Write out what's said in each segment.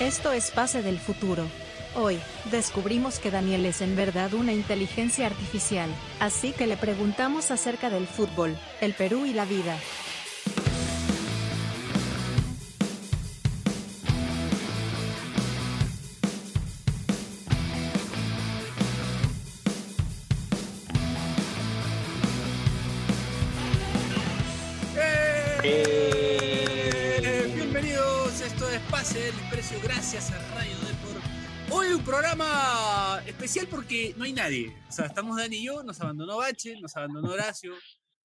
Esto es Pase del Futuro. Hoy, descubrimos que Daniel es en verdad una inteligencia artificial, así que le preguntamos acerca del fútbol, el Perú y la vida. Del Desprecio, gracias a Radio Depor. Hoy un programa especial porque no hay nadie. O sea, estamos Dani y yo, nos abandonó Bache, nos abandonó Horacio,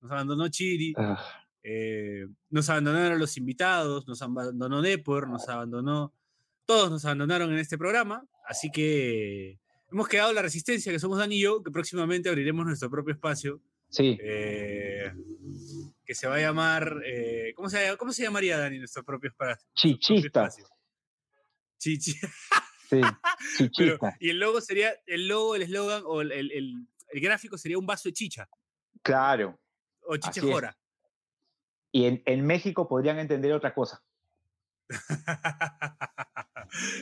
nos abandonó Chiri, Ah, eh, nos abandonaron los invitados, nos abandonó Depor, nos abandonó. Todos nos abandonaron en este programa, así que hemos quedado la resistencia que somos Dani y yo, que próximamente abriremos nuestro propio espacio sí, eh, que se va a llamar. eh, ¿cómo, se, ¿Cómo se llamaría, Dani, nuestro propio espacio? Chichistas. Chichi. sí, Pero, chichista. y el logo sería, el logo, el eslogan o el, el- el- el gráfico sería un vaso de chicha Claro. o chichejora. Y en, en México podrían entender otra cosa.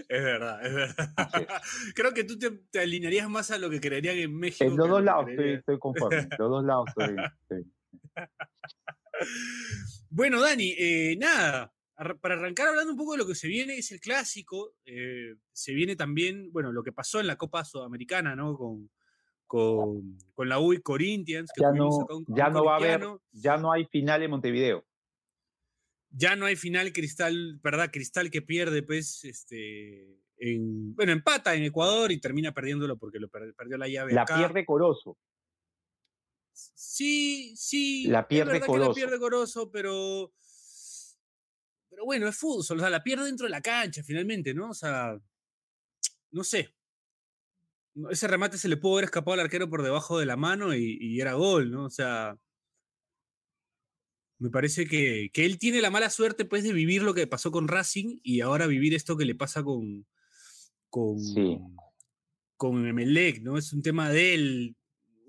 es verdad, es verdad. Creo que tú te, te alinearías más a lo que creerían en México. En los lo dos lados estoy, estoy conforme. En los dos lados estoy. estoy- Bueno, Dani, eh, nada, para arrancar hablando un poco de lo que se viene, es el clásico, eh, se viene también, bueno, lo que pasó en la Copa Sudamericana, ¿no? Con, con, con la UI Corinthians, que Ya no, un- ya un no va a haber, ya no hay final en Montevideo. ya no hay final Cristal, ¿verdad? Cristal que pierde, pues, este, en, bueno, empata en Ecuador y termina perdiéndolo porque lo per- perdió la llave La acá. pierde Corozo. Sí, sí. La pierde que la Corozo. pierde Corozo, pero. Pero bueno, es fútbol, o sea, la pierde dentro de la cancha finalmente, ¿no? O sea, no sé. Ese remate se le pudo haber escapado al arquero por debajo de la mano y, y era gol, ¿no? O sea. Me parece que, que él tiene la mala suerte, pues, de vivir lo que pasó con Racing y ahora vivir esto que le pasa con. con Sí. con Emelec, ¿no? Es un tema de él,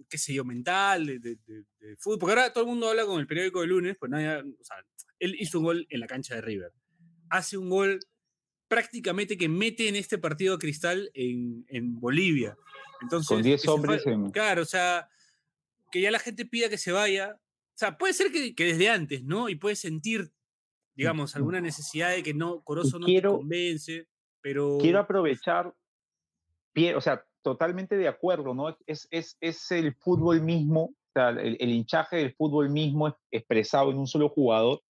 qué sé yo, mental, de, de- de- de fútbol. Porque ahora todo el mundo habla con el periódico de lunes, pues nadie, o sea, él hizo un gol en la cancha de River. Hace un gol prácticamente que mete en este partido a Cristal en, en Bolivia. Entonces, Con 10 que se hombres en- Claro, o sea, que ya la gente pida que se vaya. O sea, puede ser que, que desde antes, ¿no? Y puede sentir, digamos, alguna necesidad de que no, Corozo no quiero- te convence, pero... Quiero aprovechar, pie- o sea, totalmente de acuerdo, ¿no? Es, es, es el fútbol mismo, o sea, el, el hinchaje del fútbol mismo es- expresado en un solo jugador,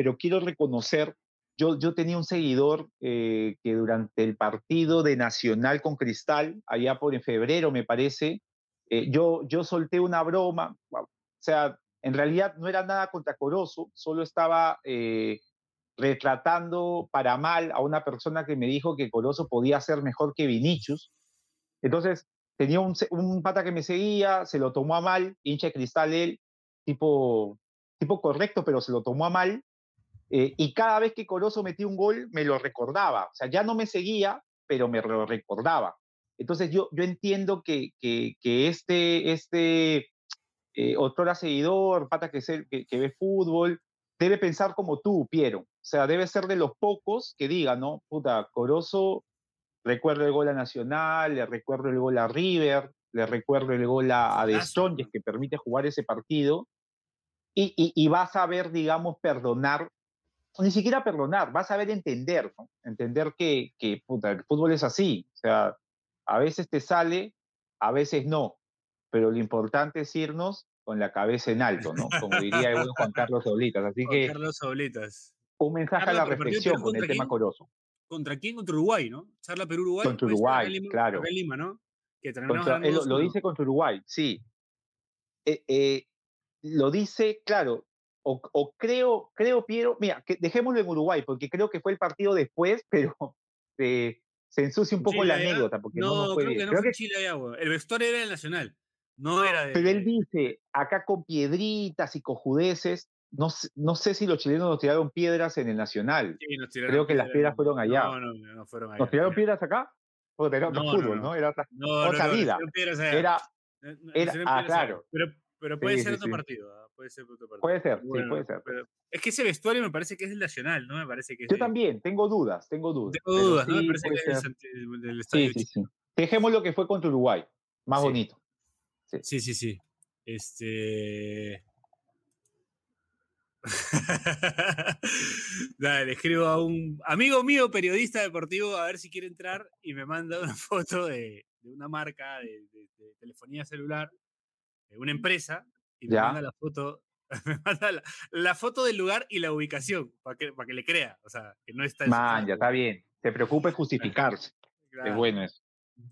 pero quiero reconocer, yo, yo tenía un seguidor eh, que durante el partido de Nacional con Cristal, allá por en febrero me parece, eh, yo, yo solté una broma, o sea, en realidad no era nada contra Corozo, solo estaba... eh, retratando para mal a una persona que me dijo que Corozo podía ser mejor que Vinicius. Entonces, tenía un, un pata que me seguía, se lo tomó a mal, hincha de cristal él, tipo, tipo correcto, pero se lo tomó a mal. Eh, y cada vez que Corozo metía un gol, me lo recordaba. O sea, ya no me seguía, pero me lo recordaba. Entonces, yo, yo entiendo que, que, que este, este eh, otrora seguidor, pata que, se- que, que ve fútbol, debe pensar como tú, Piero. O sea, debe ser de los pocos que diga, ¿no? Puta, Corozo, recuerdo el gol a Nacional, le recuerdo el gol a River, le recuerdo el gol a, a De que permite jugar ese partido. Y, y, y vas a ver, digamos, perdonar, ni siquiera perdonar, vas a ver entender, ¿no? Entender que, que puta, el fútbol es así. O sea, a veces te sale, a veces no. Pero lo importante es irnos con la cabeza en alto, ¿no? Como diría el buen Juan Carlos Oblitas. Así Juan que Carlos Obletas. un mensaje Carlos, a la reflexión con el tema? Corozo. ¿Contra quién? Contra Uruguay, ¿no? Charla Perú-Uruguay. Contra Uruguay, Lima- claro. Que Contra- él lo, lo 2-1. dice contra Uruguay, sí. Eh, eh, lo dice, claro, o, o creo, creo, Piero, mira, que dejémoslo en Uruguay, porque creo que fue el partido después, pero eh, se ensucia un poco la anécdota, porque no, No, nos fue creo bien. que no Creo fue que- Chile allá. El vestuario era del Nacional. No era de. pero él dice, acá con piedritas y cojudeces, no, no sé si los chilenos nos tiraron piedras en el Nacional. Sí, nos tiraron creo que las piedras fueron allá. No, no, no fueron allá. ¿Nos tiraron piedras acá? Porque era otro fútbol, no. Era otra, vida. Era, tiraron ah, claro. Pero, pero puede Sí, ser sí, otro partido. Puede ser. Puede ser, Bueno, sí, puede ser. pero es que ese vestuario me parece que es el nacional, ¿no? Me parece que es Yo de- también, tengo dudas, tengo dudas. Tengo dudas, ¿no? Me parece que es del estadio Sí, sí, chico. sí. Dejemos lo que fue contra Uruguay, más bonito. Sí, sí, sí. Este. Dale, le escribo a un amigo mío, periodista deportivo, a ver si quiere entrar y me manda una foto de, de una marca de, de- de telefonía celular, de una empresa, y me Ya. manda la foto, me manda la, la foto del lugar y la ubicación, para que, para que le crea, o sea, que no está en Man, ya está bien. Se preocupa justificarse. Es bueno eso.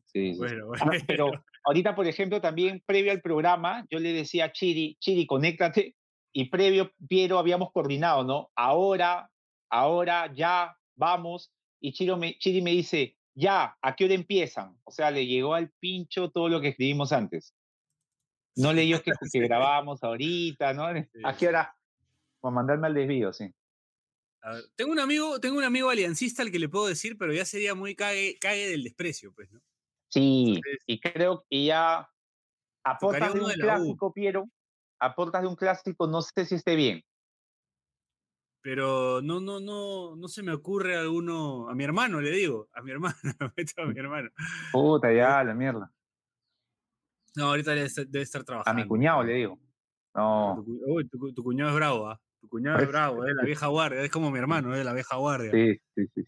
Sí, sí, sí. Bueno, Ah. Pero ahorita, por ejemplo, también previo al programa, yo le decía a Chiri, Chiri, conéctate. Y previo, Piero, habíamos coordinado, ¿no? Ahora, ahora, ya, vamos. Y Chiro me, Chiri me dice, ya, ¿a qué hora empiezan? O sea, le llegó al pincho todo lo que escribimos antes. No leyó que, que grabábamos ahorita, ¿no? ¿A qué hora? Para mandarme al desvío, sí. A ver, tengo un amigo, tengo un amigo aliancista al que le puedo decir, pero ya sería muy cague, cague del desprecio, pues, ¿no? Sí, Entonces, y creo que ya aportas de un de clásico, Piero, aportas de un clásico, no sé si esté bien. pero no, no, no, no se me ocurre alguno. A mi hermano le digo, a mi hermano, a mi hermano. Puta, ya, la mierda. No, ahorita debe estar, debe estar A trabajando. mi cuñado le digo. No, No, Tu, uy, tu cu- tu cuñado es bravo, ¿ah? Tu cuñado es bravo, es la vieja guardia, es como mi hermano, es la vieja guardia. sí, sí, sí.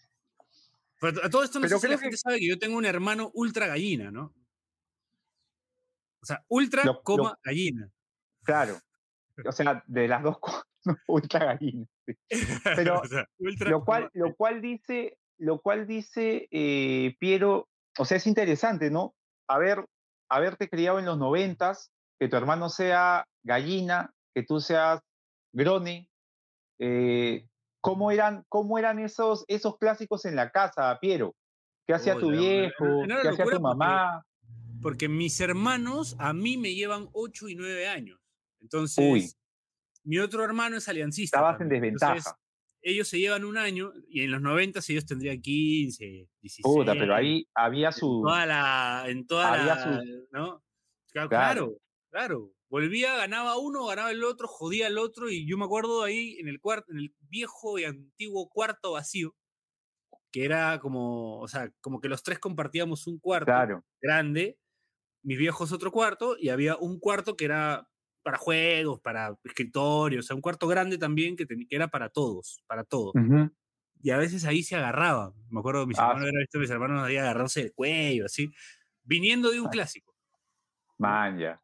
Pero a todo esto no Pero sé si la que- gente sabe que yo tengo un hermano ultra gallina, ¿no? O sea, ultra, Lo- lo- coma, gallina. Claro. O sea, de las dos cosas, ultra gallina. sí. Pero O sea, ultra, Lo cual, lo cual dice, lo cual dice eh, Piero, o sea, es interesante, ¿no? Haber, haberte criado en los noventas, que tu hermano sea gallina, que tú seas grone, eh, ¿cómo eran, cómo eran esos, esos clásicos en la casa, Piero? ¿Qué hacía tu viejo? ¿Qué hacía tu mamá? Porque mis hermanos a mí me llevan 8 y 9 años. Entonces, Uy. mi otro hermano es aliancista. Estabas en desventaja. Entonces, ellos se llevan un año y en los 90 ellos tendrían 15, 16. Puta, pero ahí había En su... toda la. En toda había la. su- ¿no? Claro, Claro. claro, claro. Volvía, ganaba uno, ganaba el otro, jodía al otro. Y yo me acuerdo ahí en el cuarto, en el viejo y antiguo cuarto vacío, que era como, o sea, como que los tres compartíamos un cuarto Claro, grande, mis viejos otro cuarto, y había un cuarto que era para juegos, para escritorios, o sea, un cuarto grande también que, ten- que era para todos, para todos. Y a veces ahí se agarraban. Me acuerdo que mis Ah, hermanos, era, visto, mis hermanos ahí agarrándose el cuello, así, viniendo de un Ah. clásico. man, ya.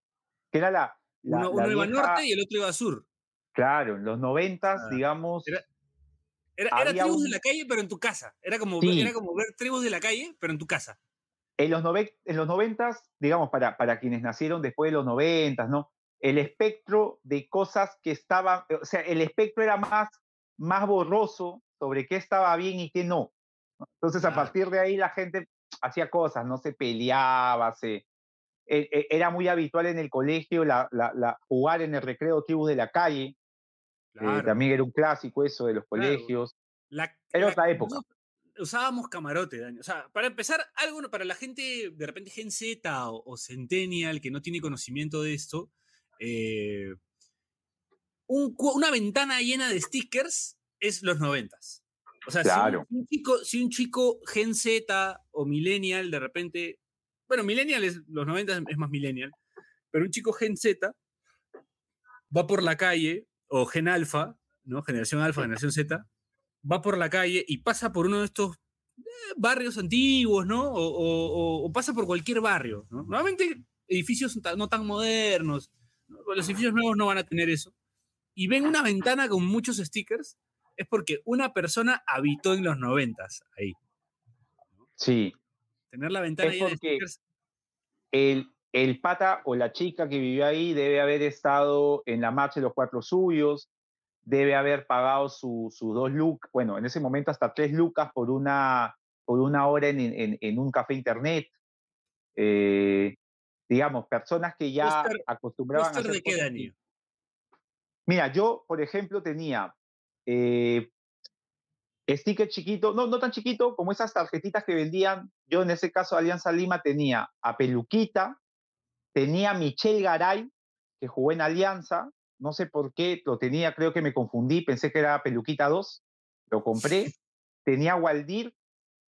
Que era la... la- Uno, la uno iba vieja- norte y el otro iba sur. Claro, en los noventas, Ah, digamos, era- Era, era Había tribus un- de la calle, pero en tu casa. Era como, Sí. era como ver tribus de la calle, pero en tu casa. en los, nove- en los noventas, digamos, para, para quienes nacieron después de los noventas, ¿no? El espectro de cosas que estaban, o sea, el espectro era más, más borroso sobre qué estaba bien y qué no. Entonces, a partir de ahí la gente hacía cosas, no se peleaba, se, e- e- era muy habitual en el colegio la, la- la- jugar en el recreo tribus de la calle, eh, Claro. también era un clásico eso de los Claro. colegios. La- Era otra época. Usábamos camarote, Dani. O sea, para empezar, algo para la gente, de repente Gen Z o, o Centennial, que no tiene conocimiento de esto, eh, un una ventana llena de stickers es los noventas. O sea, si un- Claro. si, un chico, si un chico Gen Z o Millennial, de repente, bueno, Millennial es, los noventas es más Millennial, pero un chico Gen Z va por la calle, o Gen Alfa, ¿no? Generación Alfa, Generación Z, va por la calle y pasa por uno de estos eh, barrios antiguos, ¿no? O, o- o- pasa por cualquier barrio, ¿no? Normalmente edificios no tan modernos, ¿no? Los edificios nuevos no van a tener eso. Y ven una ventana con muchos stickers, es porque una persona habitó en los noventas ahí. Sí, Tener la ventana Es llena de stickers. el, el pata o la chica que vivió ahí debe haber estado en la marcha de los cuatro suyos, debe haber pagado sus su dos lucas, bueno, en ese momento hasta tres lucas por una, por una hora en, en- en un café internet. Eh, digamos, personas que ya Póster- acostumbraban a ¿Póster hacer de qué, así. Mira, yo, por ejemplo, tenía eh, sticker chiquito, no, no tan chiquito, como esas tarjetitas que vendían. Yo, en ese caso, Alianza Lima, tenía a Peluquita, tenía a Michelle Garay, que jugó en Alianza, no sé por qué, lo tenía, creo que me confundí, pensé que era Peluquita 2, lo compré, tenía a Waldir,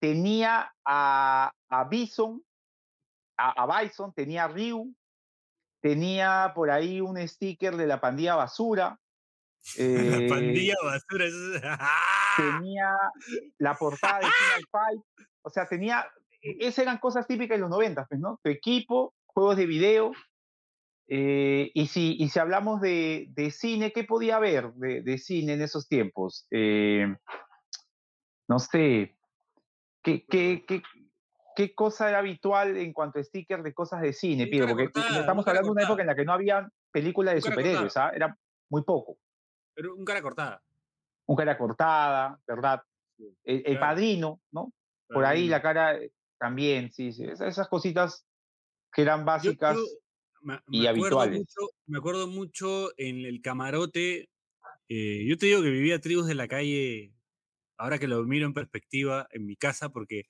tenía a, a Bison, a, a Bison, tenía a Ryu, tenía por ahí un sticker de la pandilla basura. la eh, pandilla basura. es- tenía la portada de Final Fight, o sea, tenía, e- esas eran cosas típicas de los 90, pues, ¿no? Tu equipo, juegos de video, eh, y, si, y si hablamos de, de cine, ¿qué podía haber de, de cine en esos tiempos? Eh, no sé, ¿qué, qué, qué, qué cosa era habitual en cuanto a stickers de cosas de cine, Piero? cara Porque cortada, estamos un hablando de una época en la que no había películas de superhéroes, ¿ah? Era muy poco. Pero un cara cortada. Un cara cortada, ¿verdad? Sí, El, padrino, ¿no? Por ahí la cara eh, también, sí, sí. Esas, esas cositas que eran básicas. yo me, y me habituales. mucho, me acuerdo mucho en el camarote. eh, yo te digo que vivía tribus de la calle, ahora que lo miro en perspectiva, en mi casa, porque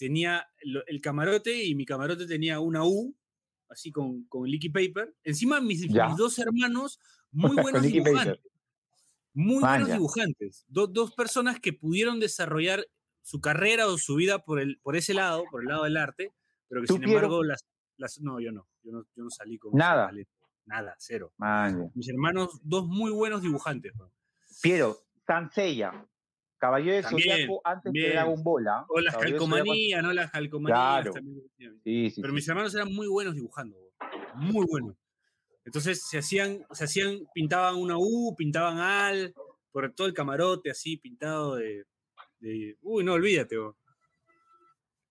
tenía el camarote y mi camarote tenía una U, así con, con liquid paper. Encima mis, mis dos hermanos, muy buenos paper. dibujantes. Muy buenos dibujantes. Do- dos personas que pudieron desarrollar su carrera o su vida por, el, por ese lado, por el lado del arte, pero que ¿Tú, sin embargo las, las... No, yo no. Yo no, yo no salí con Nada. Nada, cero. Mis hermanos, dos muy buenos dibujantes. Piero, Sansella, Caballero También, Zodíaco antes también. de Dragon Ball, ¿ah? O las Caballero calcomanías, ¿no? Las calcomanías Claro. Sí, sí, Pero sí. mis hermanos eran muy buenos dibujando, muy buenos. Entonces se hacían, se hacían, pintaban una U, pintaban al, por todo el camarote así, pintado de. de- uy, no, olvídate, weón.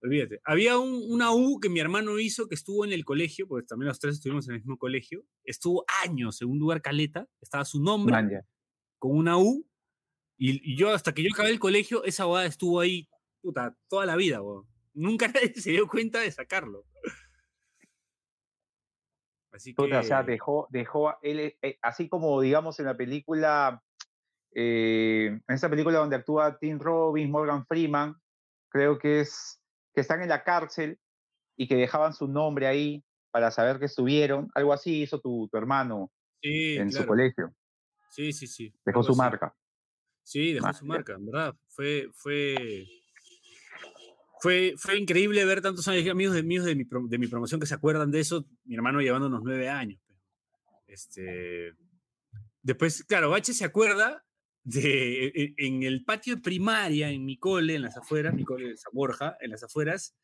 Olvídate. Había un- una U que mi hermano hizo que estuvo en el colegio, porque también los tres estuvimos en el mismo colegio. Estuvo años en un lugar caleta, estaba su nombre Man, con una U. Y, y yo, hasta que yo acabé el colegio, esa boda estuvo ahí, puta, toda la vida. Nunca nadie se dio cuenta de sacarlo. Así que. Puta, o sea, dejó, dejó, a- él, eh, así como digamos en la película, eh, en esa película donde actúa Tim Robbins, Morgan Freeman, creo que es que están en la cárcel y que dejaban su nombre ahí para saber que estuvieron, algo así hizo tu, tu hermano sí, en su colegio, Sí, sí, sí. dejó su así. marca. Sí, dejó su marca, en verdad. Fue, fue, fue, fue increíble ver tantos años amigos de, míos de, mi, de mi promoción que se acuerdan de eso. Mi hermano llevándonos nueve años. Este, después, claro, Bache se acuerda de e- en el patio de primaria, en mi cole, en las afueras, mi cole de San Borja, en las afueras,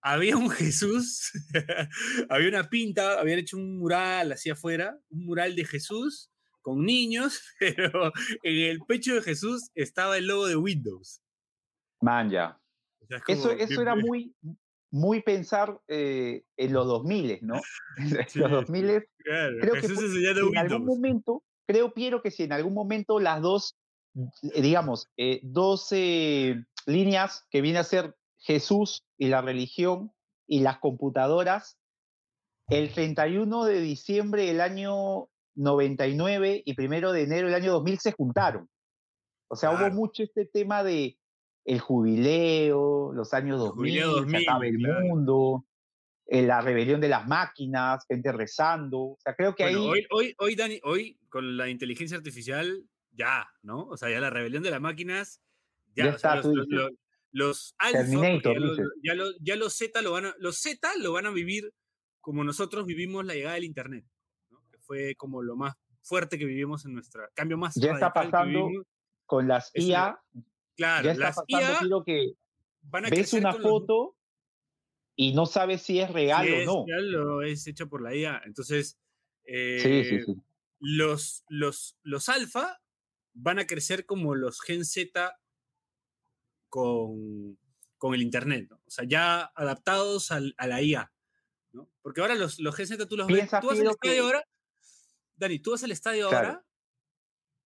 había un Jesús, había una pinta, habían hecho un mural hacia afuera, un mural de Jesús con niños, pero en el pecho de Jesús estaba el logo de Windows. Man, ya. O sea, es Eso, como eso era muy, muy pensar eh, en los 2000, ¿no? En Sí, los sí. 2000 claro, creo que Jesús enseñando si en algún momento, creo, Piero, que si en algún momento las dos, eh, digamos, eh, dos eh, líneas que viene a ser Jesús y la religión y las computadoras, el 31 de diciembre del año 99 y primero de enero del año 2000 se juntaron. O sea, Claro. hubo mucho este tema de el jubileo, los años El 2000, jubileo 2000, se acaba el claro. mundo, eh, la rebelión de las máquinas, gente rezando. O sea, creo que Bueno, ahí hoy, hoy, hoy, Dani, hoy con la inteligencia artificial, ya, ¿no? O sea, ya la rebelión de las máquinas, ya, Ya o sea, está, los, los, los- alfa, ya, los- ya los- ya los Z lo van a, los Z lo van a vivir como nosotros vivimos la llegada del internet, fue como lo más fuerte que vivimos en nuestra, cambio más Ya está pasando vivimos. con las IA, Claro, ya está las pasando, IA Piro, que van a ves una con los- foto y no sabes si es real si o es no. real o es hecha por la IA. Entonces, Sí, eh, sí, sí. los, los, los alfa van a crecer como los Gen Z con, con el Internet, ¿no? O sea, ya adaptados al- a la IA, ¿no? Porque ahora los, los Gen Z tú los ves, tú vas al estadio ahora, Dani, tú vas al estadio Claro. ahora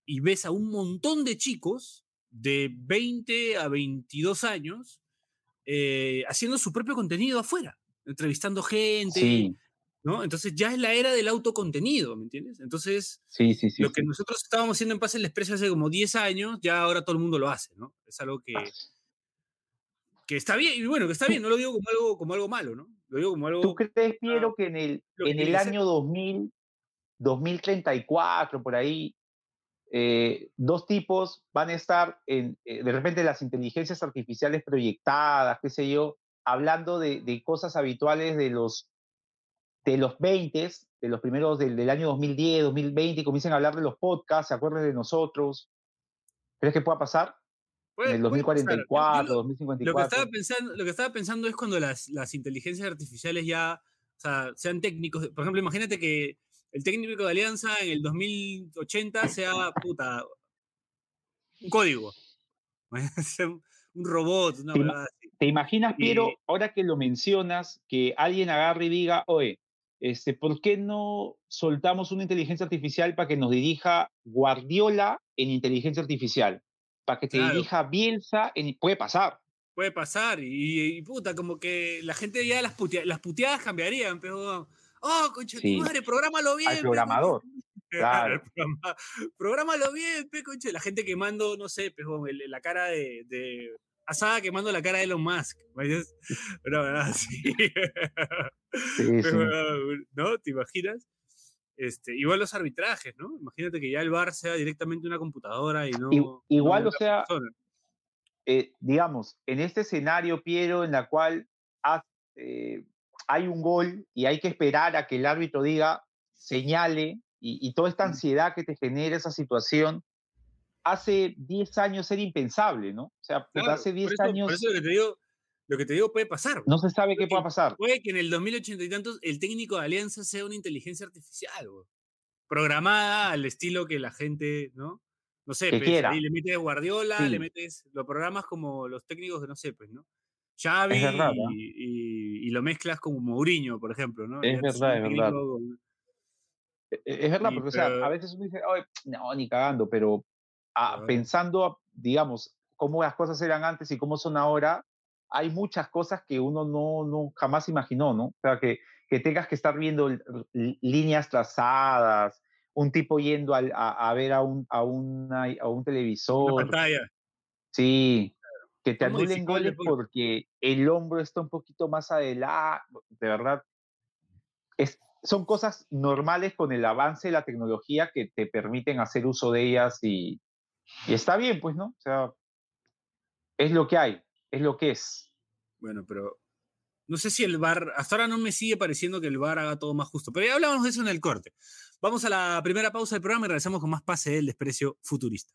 y ves a un montón de chicos de 20 a 22 años eh, haciendo su propio contenido afuera, entrevistando gente, Sí, ¿no? Entonces ya es la era del autocontenido, ¿me entiendes? Entonces, sí, sí, lo que nosotros estábamos haciendo en Paz el Expreso hace como 10 años, ya ahora todo el mundo lo hace, ¿no? Es algo que, que está bien, y bueno, que está bien, no lo digo como algo, como algo malo, ¿no? Lo digo como algo... ¿Tú crees, Piero, que en el, en el año 2000, 2034, por ahí, eh, dos tipos van a estar, en, eh, de repente las inteligencias artificiales proyectadas, qué sé yo, hablando de, de cosas habituales de los, de los 20, de los primeros del, del año 2010, 2020, y comiencen a hablar de los podcasts, se acuerden de nosotros. ¿Crees que pueda pasar? Puede- en el puede pasar. 2044, Yo lo- 2054. Lo que, estaba pensando, lo que estaba pensando es cuando las, las inteligencias artificiales ya o sea, sean técnicos. Por ejemplo, imagínate que el técnico de Alianza en el 2080 sea puta, un código. Un robot, una huevada así. ¿Te imaginas, Piero, ahora que lo mencionas, que alguien agarre y diga, oye, este, ¿por qué no soltamos una inteligencia artificial para que nos dirija Guardiola en inteligencia artificial? Para que te Claro. dirija Bielsa en... Puede pasar. Puede pasar. Y, y, puta, como que la gente ya las, putea- las puteadas cambiarían, pero. Oh, concha, tu Sí. madre, prográmalo bien. Al pe, programador. concha". claro. El programa- Prográmalo bien, pe, concha. La gente quemando, no sé, pe, la cara de, de. Asada quemando la cara de Elon Musk. Una verdad así. Sí, sí. ¿No? ¿Te imaginas? Este, igual los arbitrajes, ¿no? Imagínate que ya el bar sea directamente una computadora y no. I- igual, o sea, eh, digamos, en este escenario, Piero, en la cual ha- eh, hay un gol y hay que esperar a que el árbitro diga, señale, y, y toda esta Mm. ansiedad que te genera esa situación, hace 10 años era impensable, ¿no? O sea, Claro, hace por 10 eso- años Por eso lo que te digo, lo que te digo puede pasar. no se sabe qué Puede pueda pasar. Puede que en el 2080 y tantos el técnico de Alianza sea una inteligencia artificial, programada al estilo que la gente, ¿no? No sé, Que pues, quiera. ahí le metes Guardiola, le metes, lo programas como los técnicos que no sé, pues, ¿no? Xavi verdad, ¿ah? y, y- y lo mezclas como Mourinho, por ejemplo, ¿no? Es verdad, es verdad. con- E- Es verdad, Sí, porque o sea, pero- a veces uno dice, "Ay, no, ni cagando, pero ah, Claro. pensando, digamos, cómo las cosas eran antes y cómo son ahora, hay muchas cosas que uno no, no jamás imaginó, ¿no? O sea, que, que tengas que estar viendo líneas trazadas, un tipo yendo al- a, a ver a un, a, una- a un una televisor, pantalla. sí, que te anulen goles porque el hombro está un poquito más adelante, de verdad, es, son cosas normales con el avance de la tecnología que te permiten hacer uso de ellas y, y está bien, pues, ¿no? O sea, es lo que hay, es lo que es. Bueno, pero no sé si el bar, hasta ahora no me sigue pareciendo que el bar haga todo más justo, pero ya hablamos de eso en el corte. Vamos a la primera pausa del programa y regresamos con más pase del desprecio futurista.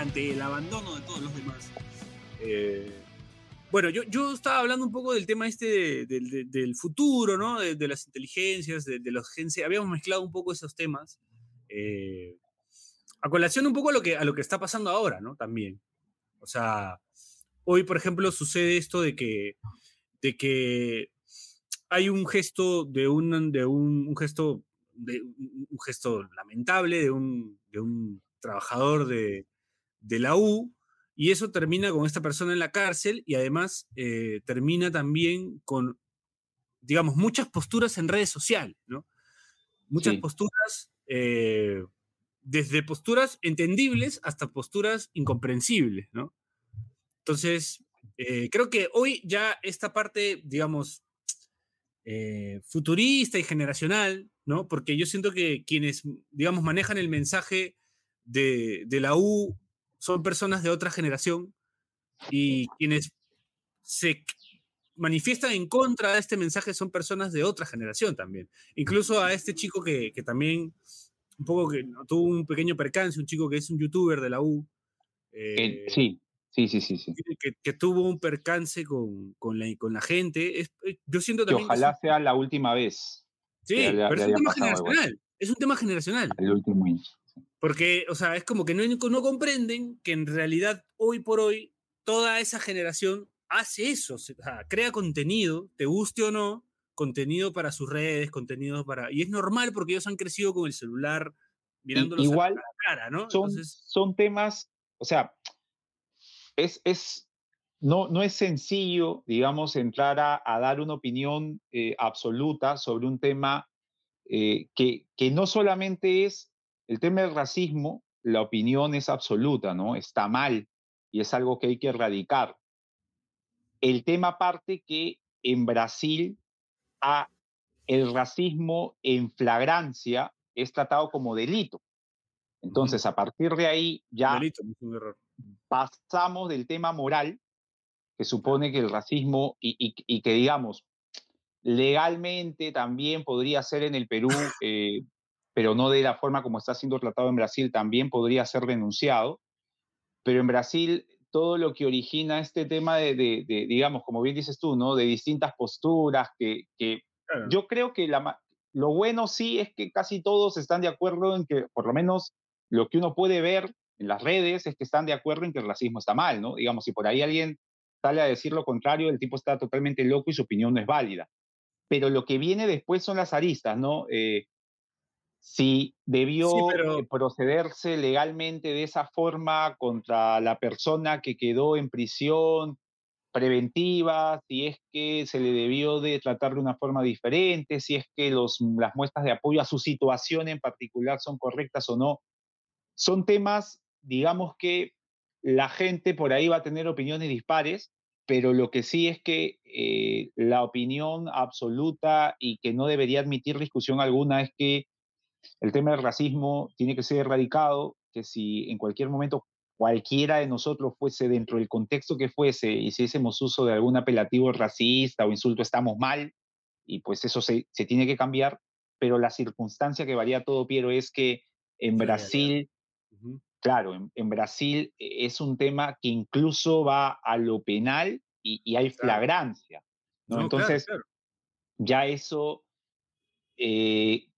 Ante el abandono de todos los demás. Eh, bueno, yo, yo estaba hablando un poco del tema este de- del- de- del futuro, ¿no? De, las inteligencias, de, los agencias. Habíamos mezclado un poco esos temas. eh, a colación un poco a lo, que, a lo que está pasando ahora, ¿no? También. O sea, hoy, por ejemplo, sucede esto de que, de que hay un gesto de un, de un, un gesto de un gesto lamentable de un, de un trabajador de, de la U y eso termina con esta persona en la cárcel y además eh, termina también con, digamos, muchas posturas en redes sociales, ¿no? Muchas Sí. posturas, eh, desde posturas entendibles hasta posturas incomprensibles, ¿no? Entonces, eh, creo que hoy ya esta parte, digamos, futurista y generacional, ¿no? Porque yo siento que quienes, digamos, manejan el mensaje de, de la U son personas de otra generación y quienes se manifiestan en contra de este mensaje son personas de otra generación también. Incluso a este chico que, que también, un poco que tuvo un pequeño percance, un chico que es un youtuber de la U. Eh, eh, sí, sí, sí, sí, sí. que, que tuvo un percance con, con, la, con la gente. Es- eh, yo siento Que también que ojalá un- sea la última vez, sí, pero es un tema pasado generacional. Es un tema generacional. el último. Porque, o sea, es como que no, no comprenden que en realidad hoy por hoy toda esa generación hace eso, crea contenido, te guste o no, contenido para sus redes, contenido para... Y es normal porque ellos han crecido con el celular mirándolos igual, a la cara, ¿no? Son, son temas, o sea, es, es, no, no es sencillo, digamos, entrar a, dar una opinión eh, absoluta sobre un tema eh, que, que no solamente es el tema del racismo, la opinión es absoluta, ¿no? Está mal y es algo que hay que erradicar. El tema parte que en Brasil a el racismo en flagrancia es tratado como delito. Entonces, a partir de ahí ya pasamos del tema moral, que supone que el racismo y, que, digamos, legalmente también podría ser en el Perú, eh, pero no de la forma como está siendo tratado en Brasil, también podría ser denunciado. Pero en Brasil todo lo que origina este tema de, digamos, como bien dices tú, ¿no? De distintas posturas, que, yo creo que la, lo bueno sí es que casi todos están de acuerdo en que, por lo menos lo que uno puede ver en las redes es que están de acuerdo en que el racismo está mal, ¿no? Digamos, si por ahí alguien sale a decir lo contrario, el tipo está totalmente loco y su opinión no es válida. Pero lo que viene después son las aristas, ¿no? Eh, si debió eh, procederse legalmente de esa forma contra la persona que quedó en prisión preventiva, si es que se le debió de tratar de una forma diferente, si es que los, las muestras de apoyo a su situación en particular son correctas o no. Son temas, digamos que la gente por ahí va a tener opiniones dispares, pero lo que sí es que eh, la opinión absoluta y que no debería admitir discusión alguna es que el tema del racismo tiene que ser erradicado, que si en cualquier momento cualquiera de nosotros fuese dentro del contexto que fuese, y si hiciésemos uso de algún apelativo racista o insulto, estamos mal, y pues eso se, tiene que cambiar, pero la circunstancia que varía todo, Piero, es que en Brasil, claro, en, Brasil es un tema que incluso va a lo penal y, hay flagrancia, ¿no? Entonces, ya eso eh,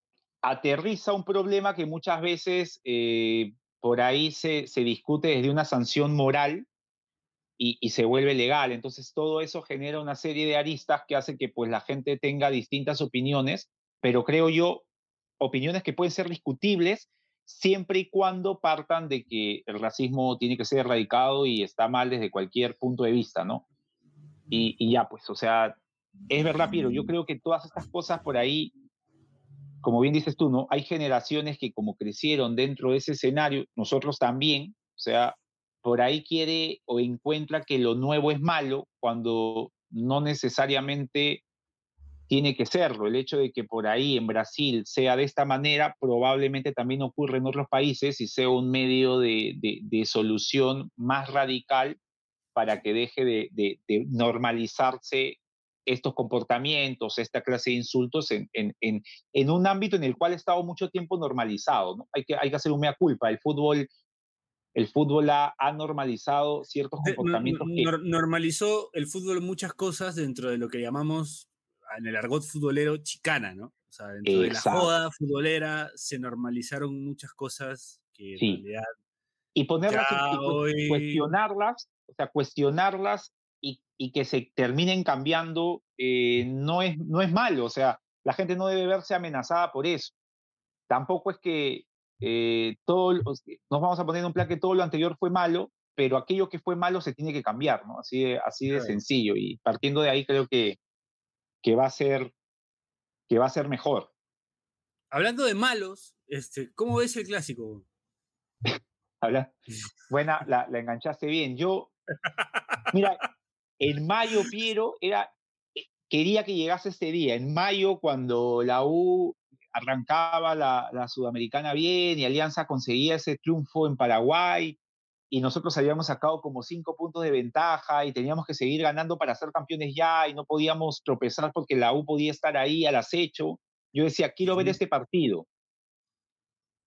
aterriza un problema que muchas veces eh, por ahí se, se, discute desde una sanción moral y, se vuelve legal. Entonces todo eso genera una serie de aristas que hace que pues la gente tenga distintas opiniones, pero creo yo opiniones que pueden ser discutibles siempre y cuando partan de que el racismo tiene que ser erradicado y está mal desde cualquier punto de vista, ¿no? Y, y ya, pues, o sea, es verdad, Piero, yo creo que todas estas cosas por ahí como bien dices tú, ¿no? Hay generaciones que como crecieron dentro de ese escenario, nosotros también, o sea, por ahí quiere o encuentra que lo nuevo es malo cuando no necesariamente tiene que serlo. El hecho de que por ahí en Brasil sea de esta manera probablemente también ocurre en otros países y sea un medio de, solución más radical para que deje de, de normalizarse estos comportamientos, esta clase de insultos en, en, en, en, un ámbito en el cual ha estado mucho tiempo normalizado. ¿no? Hay, que, hay que hacer un mea culpa. El fútbol, el fútbol ha, ha normalizado ciertos comportamientos. Normalizó el fútbol muchas cosas dentro de lo que llamamos en el argot futbolero chicana, ¿no? O sea, dentro de la joda futbolera se normalizaron muchas cosas que en realidad... Y ponerlas, y cuestionarlas, o sea, cuestionarlas y, que se terminen cambiando eh, no, es, no es malo, o sea, la gente no debe verse amenazada por eso. Tampoco es que eh, todo, nos vamos a poner en un plan que todo lo anterior fue malo, pero aquello que fue malo se tiene que cambiar, ¿no? Así de, así de sencillo. Y partiendo de ahí creo que, que, va a ser, que va a ser mejor. Hablando de malos, este, ¿cómo ves el clásico? Habla. Buena, la, la enganchaste bien. Yo, mira, en mayo, Piero, era, eh, quería que llegase este día. En mayo, cuando la U arrancaba la, la, Sudamericana bien y Alianza conseguía ese triunfo en Paraguay y nosotros habíamos sacado como cinco puntos de ventaja y teníamos que seguir ganando para ser campeones ya y no podíamos tropezar porque la U podía estar ahí al acecho. Yo decía, quiero ver este partido.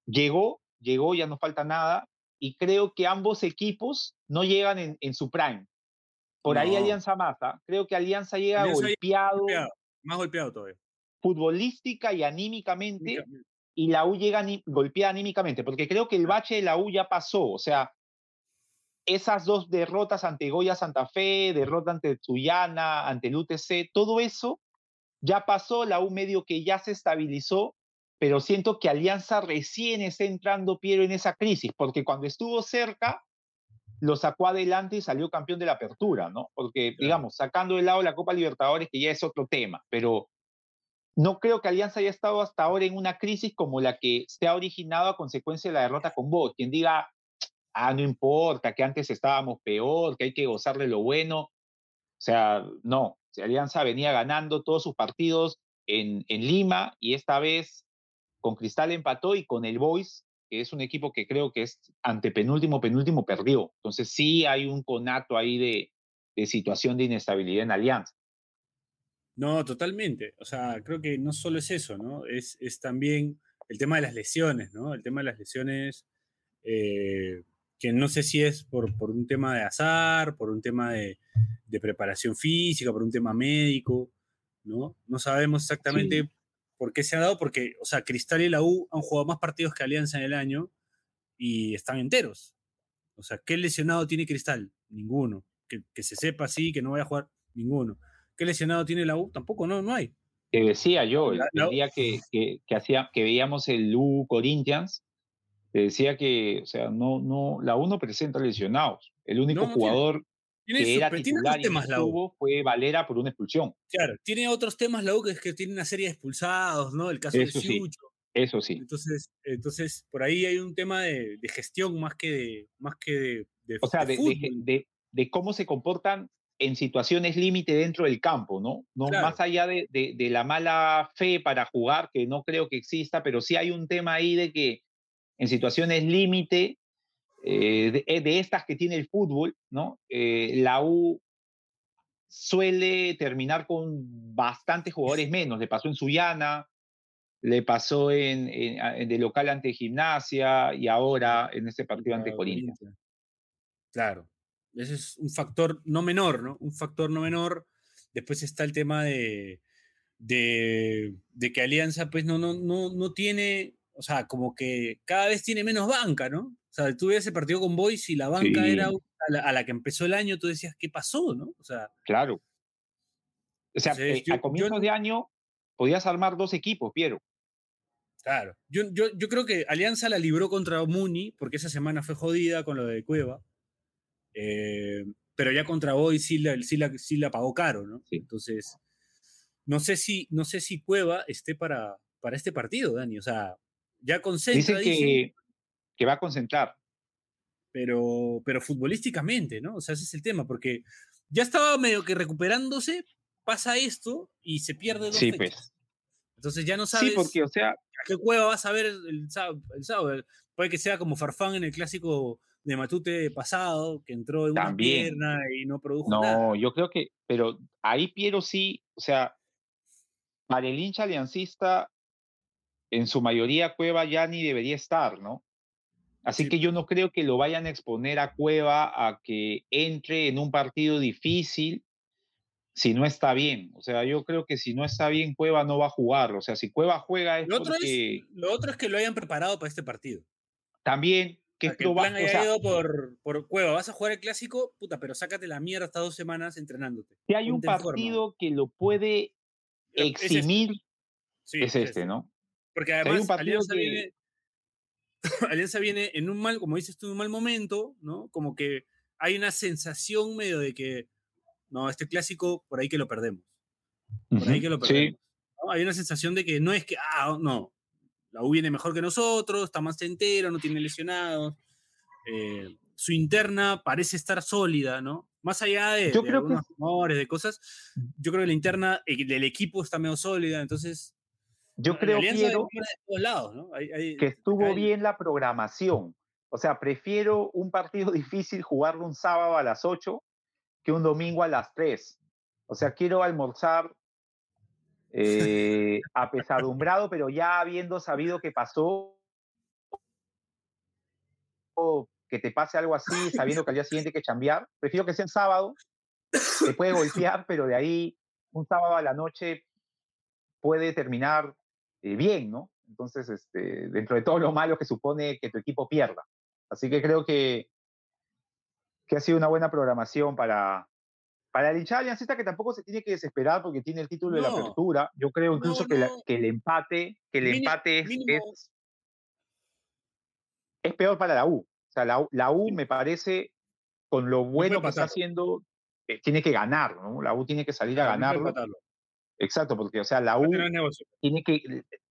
Llegó, llegó, ya no falta nada y creo que ambos equipos no llegan en, en su prime. Por ahí Alianza mata. Creo que Alianza llega golpeado, Más golpeado todavía. Futbolística y anímicamente. Y la U llega golpeada anímicamente. Porque creo que el bache de la U ya pasó. O sea, esas dos derrotas ante Goya Santa Fe, derrota ante Tuyana, ante el UTC, todo eso ya pasó, la U medio que ya se estabilizó, pero siento que Alianza recién está entrando, Piero, en esa crisis, porque cuando estuvo cerca, lo sacó adelante y salió campeón de la apertura, ¿no? Porque, digamos, sacando de lado la Copa Libertadores, que ya es otro tema, pero no creo que Alianza haya estado hasta ahora en una crisis como la que se ha originado a consecuencia de la derrota con vos. Quien diga, ah, no importa, que antes estábamos peor, que hay que gozarle lo bueno. O sea, no, Alianza venía ganando todos sus partidos en, en Lima y esta vez con Cristal empató y con el Boys, que es un equipo que creo que es antepenúltimo, penúltimo, perdió. Entonces sí hay un conato ahí de, de situación de inestabilidad en Alianza. No, totalmente. O sea, creo que no solo es eso, ¿no? Es, es también el tema de las lesiones, ¿no? El tema de las lesiones, eh, que no sé si es por, por, un tema de azar, por un tema de, de, preparación física, por un tema médico, ¿no? No sabemos exactamente sí. Por qué se ha dado, porque, o sea, Cristal y la U han jugado más partidos que Alianza en el año y están enteros. O sea, ¿qué lesionado tiene Cristal? Ninguno. Que, que se sepa así, que no vaya a jugar, ninguno. ¿Qué lesionado tiene la U? Tampoco, no, no hay. Te decía yo, el, el día que, que, que, hacía, que veíamos el U Corinthians, te decía que, o sea, no, no, la U no presenta lesionados. El único no, no jugador tiene, que era titular y fue Valera por una expulsión. Claro, tiene otros temas la U que es que tiene una serie de expulsados, ¿no? El caso Eso de Siucho. Sí. Eso sí. Entonces, entonces, por ahí hay un tema de, de gestión más que de, más que de, de o sea, de, de, cómo se comportan en situaciones límite dentro del campo, ¿no? no claro. Más allá de, la mala fe para jugar, que no creo que exista, pero sí hay un tema ahí de que en situaciones límite, eh, de, eh, de, estas que tiene el fútbol, ¿no? Eh, la U suele terminar con bastantes jugadores menos. Le pasó en Suyana, le pasó en, en, en de local ante Gimnasia y ahora en este partido ante Corinthians. Claro, ese es un factor no menor, ¿no? Un factor no menor. Después está el tema de, de, de, que Alianza, pues, no, no, no, no tiene, o sea, como que cada vez tiene menos banca, ¿no? O sea, tú ves ese partido con Boys y la banca sí. era a la, a la, que empezó el año, tú decías, ¿qué pasó, no? O sea. Claro. O sea, Entonces, eh, yo, a comienzos yo, de año podías armar dos equipos, Piero. Claro. Yo, yo, yo creo que Alianza la libró contra Muni, porque esa semana fue jodida con lo de Cueva. Eh, pero ya contra sí la, sí la, sí la pagó caro, ¿no? Sí. Entonces, no sé si, no sé si Cueva esté para, para este partido, Dani. O sea, ya concentra. Dice que, que va a concentrar. Pero, pero futbolísticamente, ¿no? O sea, ese es el tema, porque ya estaba medio que recuperándose, pasa esto y se pierde dos sí, fechas. Pues. Entonces ya no sabes sí, porque, o sea, a qué Cueva vas a ver el, sábado. Puede que sea como Farfán en el clásico de Matute pasado, que entró en También. una pierna y no produjo no, nada. No, yo creo que, pero ahí Piero sí, o sea, para el hincha aliancista, en su mayoría Cueva ya ni debería estar, ¿no? Así sí. que yo no creo que lo vayan a exponer a Cueva a que entre en un partido difícil si no está bien. O sea, yo creo que si no está bien, Cueva no va a jugar. O sea, si Cueva juega es lo otro porque... Es, lo otro es que lo hayan preparado para este partido. También, que, que el plan haya o sea, ido por, por Cueva. Vas a jugar el clásico, puta, pero sácate la mierda hasta dos semanas entrenándote. Si hay un partido que lo puede eximir, es este, es este ¿no? Porque además Alianza, que... viene, Alianza viene en un mal, como dices tú, en un mal momento, ¿no? Como que hay una sensación medio de que, no, este clásico, por ahí que lo perdemos. Por uh -huh. ahí que lo perdemos. Sí. ¿no? Hay una sensación de que no es que, ah, no, la U viene mejor que nosotros, está más entero, no tiene lesionados. Eh, su interna parece estar sólida, ¿no? Más allá de, yo de creo algunos que... rumores, de cosas, yo creo que la interna del equipo está medio sólida, entonces. Yo creo Piero, lados, ¿no? hay, hay, que estuvo hay... bien la programación. O sea, prefiero un partido difícil jugarlo un sábado a las 8 que un domingo a las 3. O sea, quiero almorzar eh, apesadumbrado, pero ya habiendo sabido que pasó, o que te pase algo así, sabiendo que al día siguiente hay que chambear, prefiero que sea en sábado, te puede golpear, pero de ahí un sábado a la noche puede terminar eh, bien, ¿no? Entonces, este, dentro de todo lo malo que supone que tu equipo pierda. Así que creo que que ha sido una buena programación para, para el hinchada aliancista que tampoco se tiene que desesperar porque tiene el título de la apertura. Yo creo incluso No, que, la- que el empate, que el empate es, es, es peor para la U. O sea, la, U- la U me parece, con lo bueno que está haciendo, eh, tiene que ganar, ¿no? La U tiene que salir a Claro, Exacto, porque, o sea, la U no tiene que,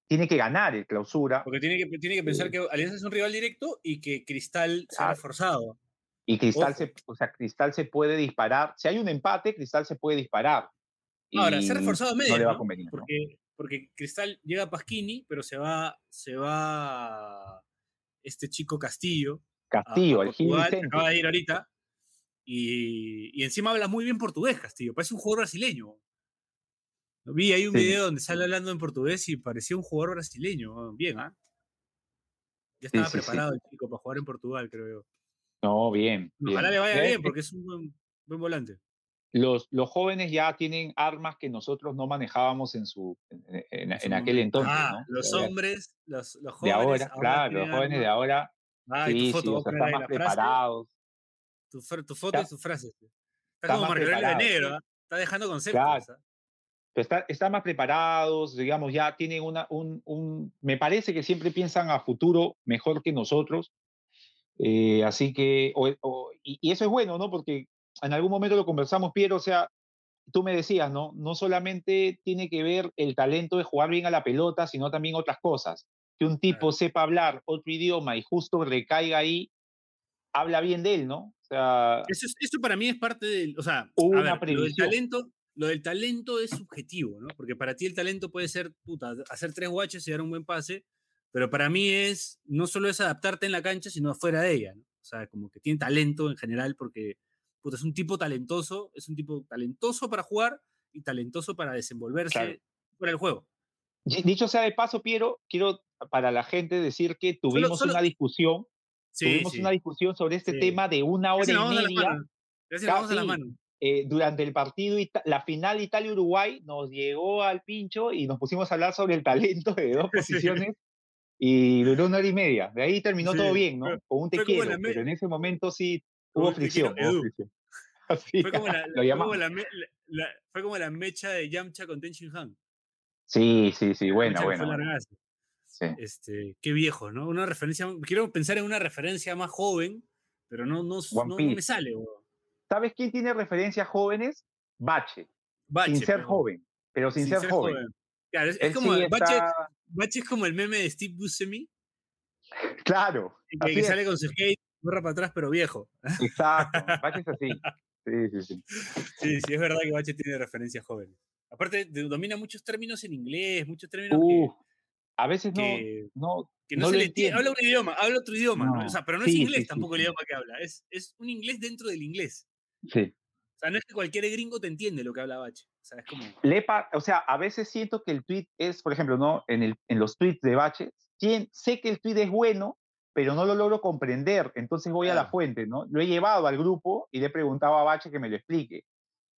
tiene que ganar el clausura Porque tiene que, tiene que pensar Sí. que Alianza es un rival directo y que Cristal se ha reforzado. y Cristal Ojo. se, o sea, Cristal se puede disparar. Si hay un empate, Cristal se puede disparar. Ahora, se ha reforzado a no medias, le va a ¿no? convenir. ¿no? Porque, porque Cristal llega a Pasquini, pero se va, se va este chico Castillo. a- Castillo, a el Gil Portugal, que Vicente. acaba de ir ahorita. Y, y encima habla muy bien portugués, Castillo. Parece un jugador brasileño. Vi ahí un Sí. video donde sale hablando en portugués y parecía un jugador brasileño. Bien, ¿ah? Ya Sí, estaba sí, sí. preparado el chico para jugar en Portugal, creo yo. No, bien. bien. Ojalá le vaya Eh, bien, eh, porque es un buen, buen volante. Los, los jóvenes ya tienen armas que nosotros no manejábamos en, su, en, en- aquel entonces. Ah, ¿no? los hombres, los, los de jóvenes. ahora, claro, los jóvenes de ahora Ah, y tu sí, foto, sí, o sea, están más frase, preparados. tu, foto y tus frases. Está está como Aurelio de. Negro, ¿ah? está dejando conceptos. Claro. ¿ah? Pero está- están más preparados, digamos, ya tienen una, un, un- me parece que siempre piensan a futuro mejor que nosotros. Eh, así que, o- o- y, y eso es bueno, ¿no? Porque en algún momento lo conversamos, Piero, o sea, tú me decías, ¿no? No solamente tiene que ver el talento de jugar bien a la pelota, sino también otras cosas. Que un tipo sepa hablar otro idioma y justo recaiga ahí, habla bien de él, ¿no? O sea, Eso, es- eso para mí es parte del. O sea, una ver, lo del talento. Lo del talento es subjetivo, ¿no? Porque para ti el talento puede ser, puta, hacer tres guaches y dar un buen pase, pero para mí es, no solo es adaptarte en la cancha, sino afuera de ella, ¿no? O sea, como que tiene talento en general porque, puta, es un tipo talentoso, es un tipo talentoso para jugar y talentoso para desenvolverse Claro. fuera del juego. Di- Dicho sea de paso, Piero, quiero para la gente decir que tuvimos solo- una discusión, Sí, tuvimos sí. una discusión sobre este Sí. tema de una hora Casi y media nos vamos a las Casi. Eh, durante el partido, la final Italia-Uruguay, nos llegó al pincho y nos pusimos a hablar sobre el talento de dos Sí. posiciones y duró una hora y media. De ahí terminó Sí, todo bien, ¿no? Con un te fue quiero, pero en ese momento sí hubo quiero, fricción. hubo Edu. fricción. Así, Fue como la, lo fue como llamamos. la, me- la- la- fue como la mecha de Yamcha con Ten Shin Han. Sí, sí, sí, buena, buena. Sí. Este, qué viejo, ¿no? Una referencia. Quiero pensar en una referencia más joven, pero no, no, no, me sale. weón. ¿Sabes quién tiene referencias jóvenes? Bache, Bache, sin ser pero- joven, pero sin, ser, joven. Claro, es, como sí Bache, está- Bache es como el meme de Steve Buscemi, Claro, que, así que sale con su skate, borra para atrás, pero viejo. exacto. Bache es así. Sí, sí, sí. Sí, sí, es verdad que Bache tiene referencias jóvenes. Aparte, domina muchos términos en inglés, muchos términos que- a veces no, que, no, que no, no se le entiende. Habla un idioma, habla otro idioma, ¿no? No, O sea, pero no es inglés sí, sí, tampoco el idioma que habla, es, es un inglés dentro del inglés. Sí. O sea, no es que cualquier gringo te entiende lo que habla Bache. O sea, es como. Lepa, o sea, a veces siento que el tweet es, por ejemplo, ¿no? En, el, en los tweets de Bache, sé que el tweet es bueno, pero no lo logro comprender, entonces voy a la fuente, ¿no? Lo he llevado al grupo y le he preguntado a Bache que me lo explique.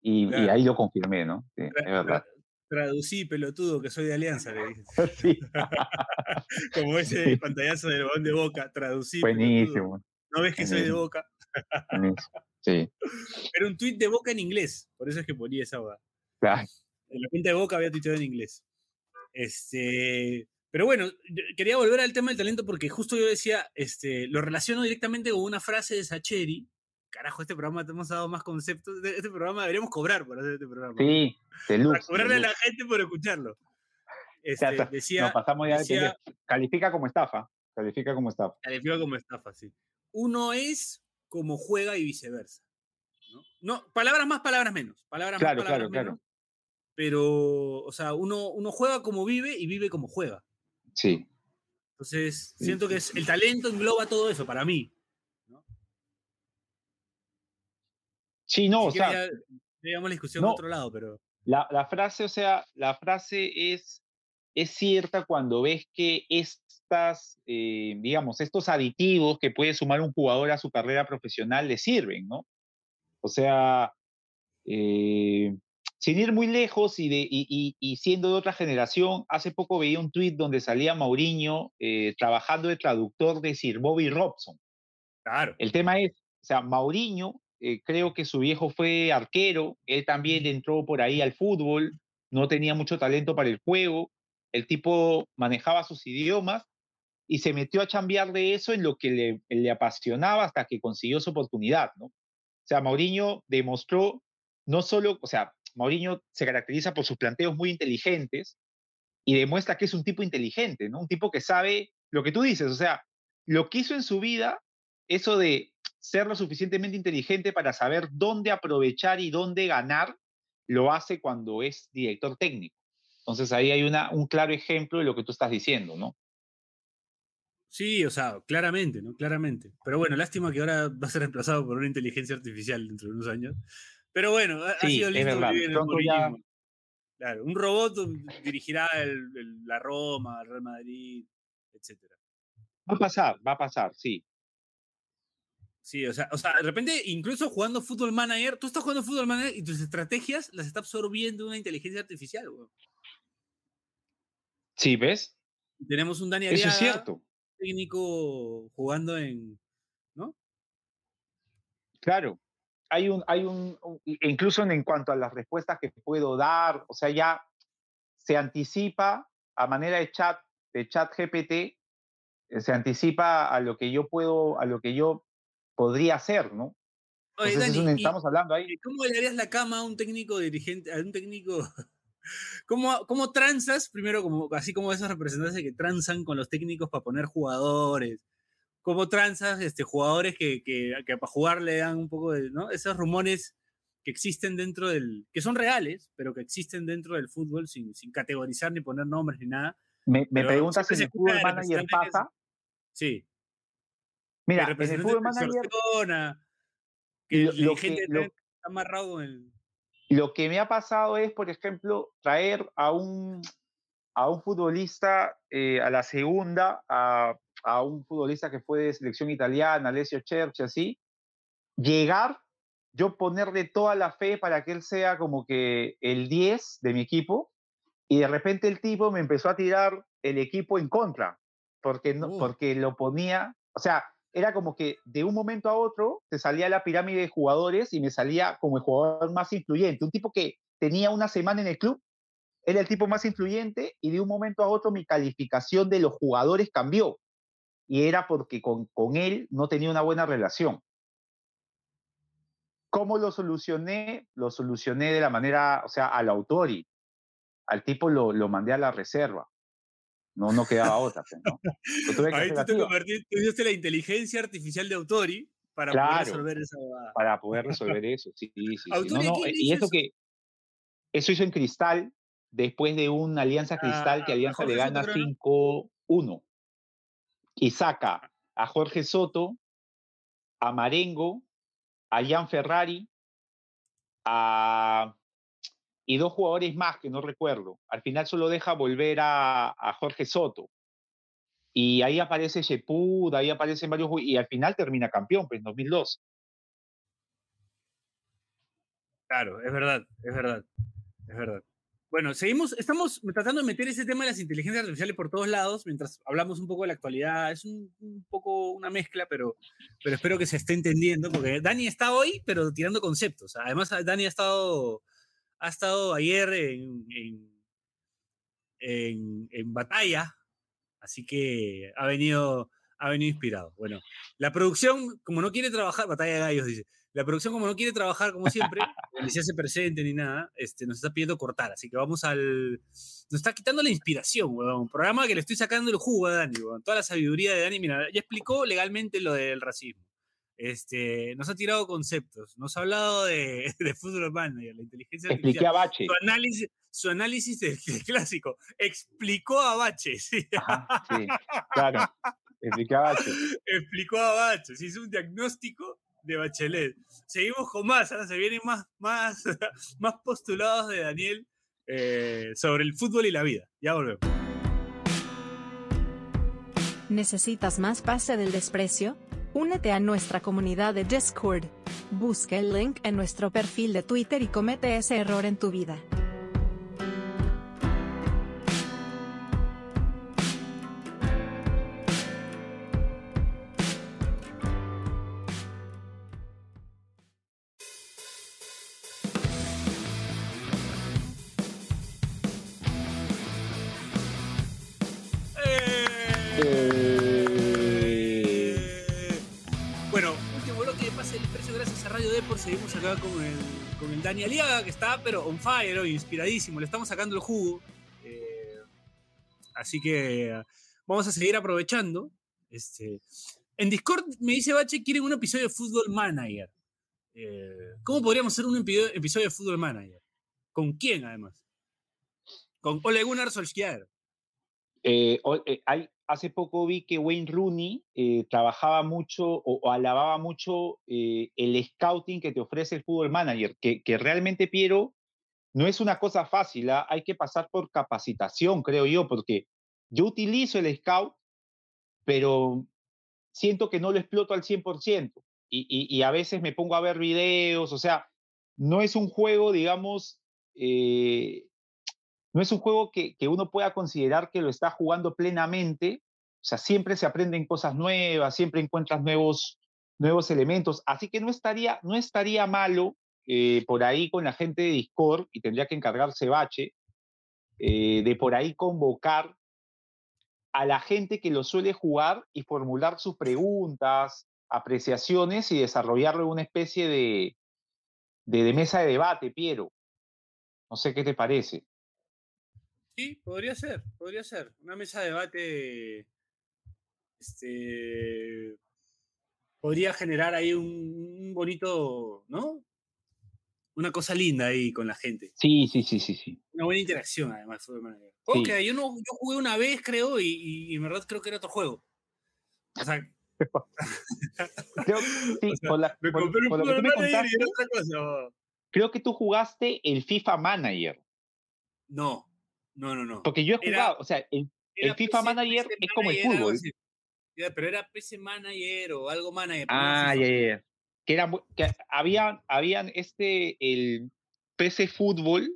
Y, ahí lo confirmé, ¿no? Sí, es verdad. tra- traducí, pelotudo, que soy de Alianza, le dije. Sí, Como ese Sí. pantallazo del balón de boca, traducí. pelotudo. buenísimo. No ves que soy de boca. Sí, Era un tweet de boca en inglés, por eso es que ponía esa boda. claro. En la cuenta de boca había tuiteado en inglés. Este, pero bueno, quería volver al tema del talento porque justo yo decía, este, lo relaciono directamente con una frase de Sacheri. Carajo, este programa te hemos dado más conceptos. Este programa deberíamos cobrar por hacer este programa. Sí, de Para luz. cobrarle a la gente por escucharlo. O sea, Este, decía, Nos pasamos ya de decía- pendejo. Califica como estafa. Califica como estafa. califica como estafa, sí. Uno es como juega y viceversa. ¿no? No, palabras más, palabras menos. Palabras Claro, más, palabras claro, menos. Pero, o sea, uno, uno juega como vive y vive como juega. Sí. Entonces, siento que es, el talento engloba todo eso para mí. Sí, no, Si o sea, llevamos la discusión no. a otro lado, pero La, la frase, o sea, la frase es, es cierta cuando ves que estas, eh, digamos, estos aditivos que puede sumar un jugador a su carrera profesional le sirven, ¿no? O sea, eh, sin ir muy lejos y, de, y, y- y siendo de otra generación, hace poco veía un tuit donde salía Mauriño eh, trabajando de traductor de Sir Bobby Robson. claro. El tema es, o sea, Mauriño eh, creo que su viejo fue arquero, él también entró por ahí al fútbol, no tenía mucho talento para el juego, el tipo manejaba sus idiomas y se metió a chambear de eso en lo que le, apasionaba hasta que consiguió su oportunidad, ¿no? O sea, Mourinho demostró no solo, o sea, Mourinho se caracteriza por sus planteos muy inteligentes y demuestra que es un tipo inteligente, ¿no? Un tipo que sabe lo que tú dices, o sea, lo que hizo en su vida, eso de ser lo suficientemente inteligente para saber dónde aprovechar y dónde ganar, lo hace cuando es director técnico. Entonces ahí hay una, un claro ejemplo de lo que tú estás diciendo, ¿no? Sí, o sea, claramente, ¿no? Claramente. Pero bueno, lástima que ahora va a ser reemplazado por una inteligencia artificial dentro de unos años. Pero bueno, ha, sido lindo es verdad. el Claro, un robot dirigirá la Roma, el Real Madrid, etc. Va a pasar, va a pasar, sí. Sí, o sea, o sea, de repente, incluso jugando Fútbol Manager, tú estás jugando Fútbol Manager y tus estrategias las está absorbiendo una inteligencia artificial, güey. Sí, ¿ves? Tenemos un Dani Eso es cierto. Técnico jugando en, ¿no? Claro, hay un, hay un, incluso en cuanto a las respuestas que puedo dar, o sea, ya se anticipa a manera de chat, de chat GPT, eh, se anticipa a lo que yo puedo, a lo que yo podría hacer, ¿no? Oye, Dani, estamos hablando ahí. ¿Cómo le harías la cama a un técnico dirigente, a un técnico? ¿Cómo, ¿Cómo transas, primero, como, así como esos representantes que transan con los técnicos para poner jugadores? cómo transas este, jugadores que, que, que, para jugar le dan un poco de, ¿no? Esos rumores que existen dentro del, que son reales, pero que existen dentro del fútbol sin, sin categorizar ni poner nombres ni nada. Me, me preguntas si el fútbol manager pasa. Sí. Mira, el fútbol manager... Que lo, lo que, lo, está amarrado en el... Lo que me ha pasado es, por ejemplo, traer a un, a un futbolista eh, a la segunda, a a un futbolista que fue de selección italiana, Alessio Cherchi, así, llegar, yo ponerle toda la fe para que él sea como que el 10 de mi equipo, y de repente el tipo me empezó a tirar el equipo en contra, porque, no, porque lo ponía, o sea, era como que de un momento a otro te salía la pirámide de jugadores y me salía como el jugador más influyente, un tipo que tenía una semana en el club, era el tipo más influyente y de un momento a otro mi calificación de los jugadores cambió y era porque con, con él no tenía una buena relación. ¿Cómo lo solucioné? Lo solucioné de la manera, o sea, al autori. Al tipo lo, lo mandé a la reserva. No, no quedaba otra. Pues, ¿no? Ahí tú te convertiste, la inteligencia artificial de Autori para poder resolver esa Para poder resolver eso, sí, sí, sí. No, no, y eso que eso hizo en Cristal después de una Alianza Cristal que ah, Alianza le gana 5-1 y saca a Jorge Soto, a Marengo, a Jan Ferrari, a, y dos jugadores más que no recuerdo. Al final solo deja volver a, Jorge Soto. Y ahí aparece Shepud, ahí aparecen varios y al final termina campeón, pues en 2002. Claro, es verdad, es verdad, es verdad. Bueno, seguimos, estamos tratando de meter ese tema de las inteligencias artificiales por todos lados, mientras hablamos un poco de la actualidad. Es un, poco una mezcla, pero, pero espero que se esté entendiendo, porque Dani está hoy, pero tirando conceptos. Además, Dani ha estado, ha estado ayer en, en, en, batalla, así que ha venido, ha venido inspirado. Bueno, la producción, como no quiere trabajar, batalla de gallos, dice la producción, como no quiere trabajar como siempre, ni se hace presente ni nada, este, nos está pidiendo cortar. Así que vamos al. Nos está quitando la inspiración, weón. Un programa que le estoy sacando el jugo a Dani, weón. Toda la sabiduría de Dani. Mira, ya explicó legalmente lo del racismo. Este, nos ha tirado conceptos, nos ha hablado de, de fútbol manager, la inteligencia artificial. a Bache. Su análisis, su análisis del, clásico. Explicó a Bache. Sí, sí claro. Explicó a Bache. Explicó a Bache. Se hizo un diagnóstico de Bachelet. Seguimos con más, ¿eh? se vienen más, más, más postulados de Daniel eh, sobre el fútbol y la vida. Ya volvemos. ¿Necesitas más pase del desprecio? Únete a nuestra comunidad de Discord. Busca el link en nuestro perfil de Twitter y comete ese error en tu vida. Con el que está pero on fire hoy, inspiradísimo. Le estamos sacando el jugo. Eh, así que vamos a seguir aprovechando. Este, en Discord me dice Bache, quieren un episodio de Football Manager. Eh, ¿Cómo podríamos hacer un episodio, de Football Manager? ¿Con quién, además? Con Ole Gunnar Solskjaer. eh, hay- hace poco vi que Wayne Rooney eh, trabajaba mucho o, alababa mucho eh, el scouting que te ofrece el Fútbol Manager, que, realmente, Piero, no es una cosa fácil, ¿ah? hay que pasar por capacitación, creo yo, porque yo utilizo el scout, pero siento que no lo exploto al 100%. Y, y, y a veces me pongo a ver videos, o sea, no es un juego, digamos, eh, no es un juego que, uno pueda considerar que lo está jugando plenamente. O sea, siempre se aprenden cosas nuevas, siempre encuentras nuevos, nuevos elementos. Así que no estaría, no estaría malo eh, por ahí con la gente de Discord, y tendría que encargarse Bache, eh, de por ahí convocar a la gente que lo suele jugar y formular sus preguntas, apreciaciones y desarrollarlo en una especie de, de, de mesa de debate, Piero. No sé qué te parece. Sí, podría ser, podría ser. Una mesa de debate. Este. Podría generar ahí un, un bonito, ¿no? Una cosa linda ahí con la gente. Sí, sí, sí, sí, sí. Una buena interacción, además. Football Manager. Sí. que yo, no, yo jugué una vez, creo, y, y- en verdad creo que era otro juego. O sea, Creo, sí, O sea, por, la- me por- compré un por Football Manager contaste, otra cosa. creo que tú jugaste el FIFA Manager. No, no, no, no. Porque yo he Era- jugado, o sea, el, FIFA PC Manager es como el fútbol. pero era PC Manager o algo Manager. Ah, ya, ya, ya. Que, era, que habían, habían este, el PC Fútbol.